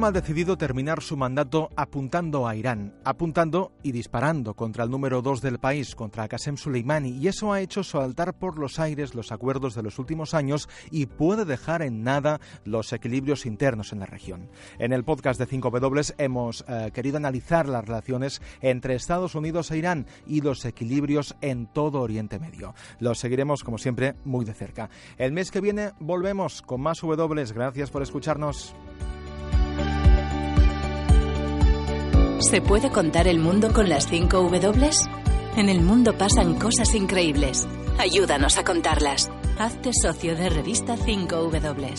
Ha decidido terminar su mandato apuntando a Irán, apuntando y disparando contra el número dos del país, contra Qasem Soleimani, y eso ha hecho saltar por los aires los acuerdos de los últimos años y puede dejar en nada los equilibrios internos en la región. En el podcast de 5W hemos eh, querido analizar las relaciones entre Estados Unidos e Irán y los equilibrios en todo Oriente Medio. Los seguiremos, como siempre, muy de cerca. El mes que viene volvemos con más W. Gracias por escucharnos. ¿Se puede contar el mundo con las 5 W? En el mundo pasan cosas increíbles. Ayúdanos a contarlas. Hazte socio de revista 5 W.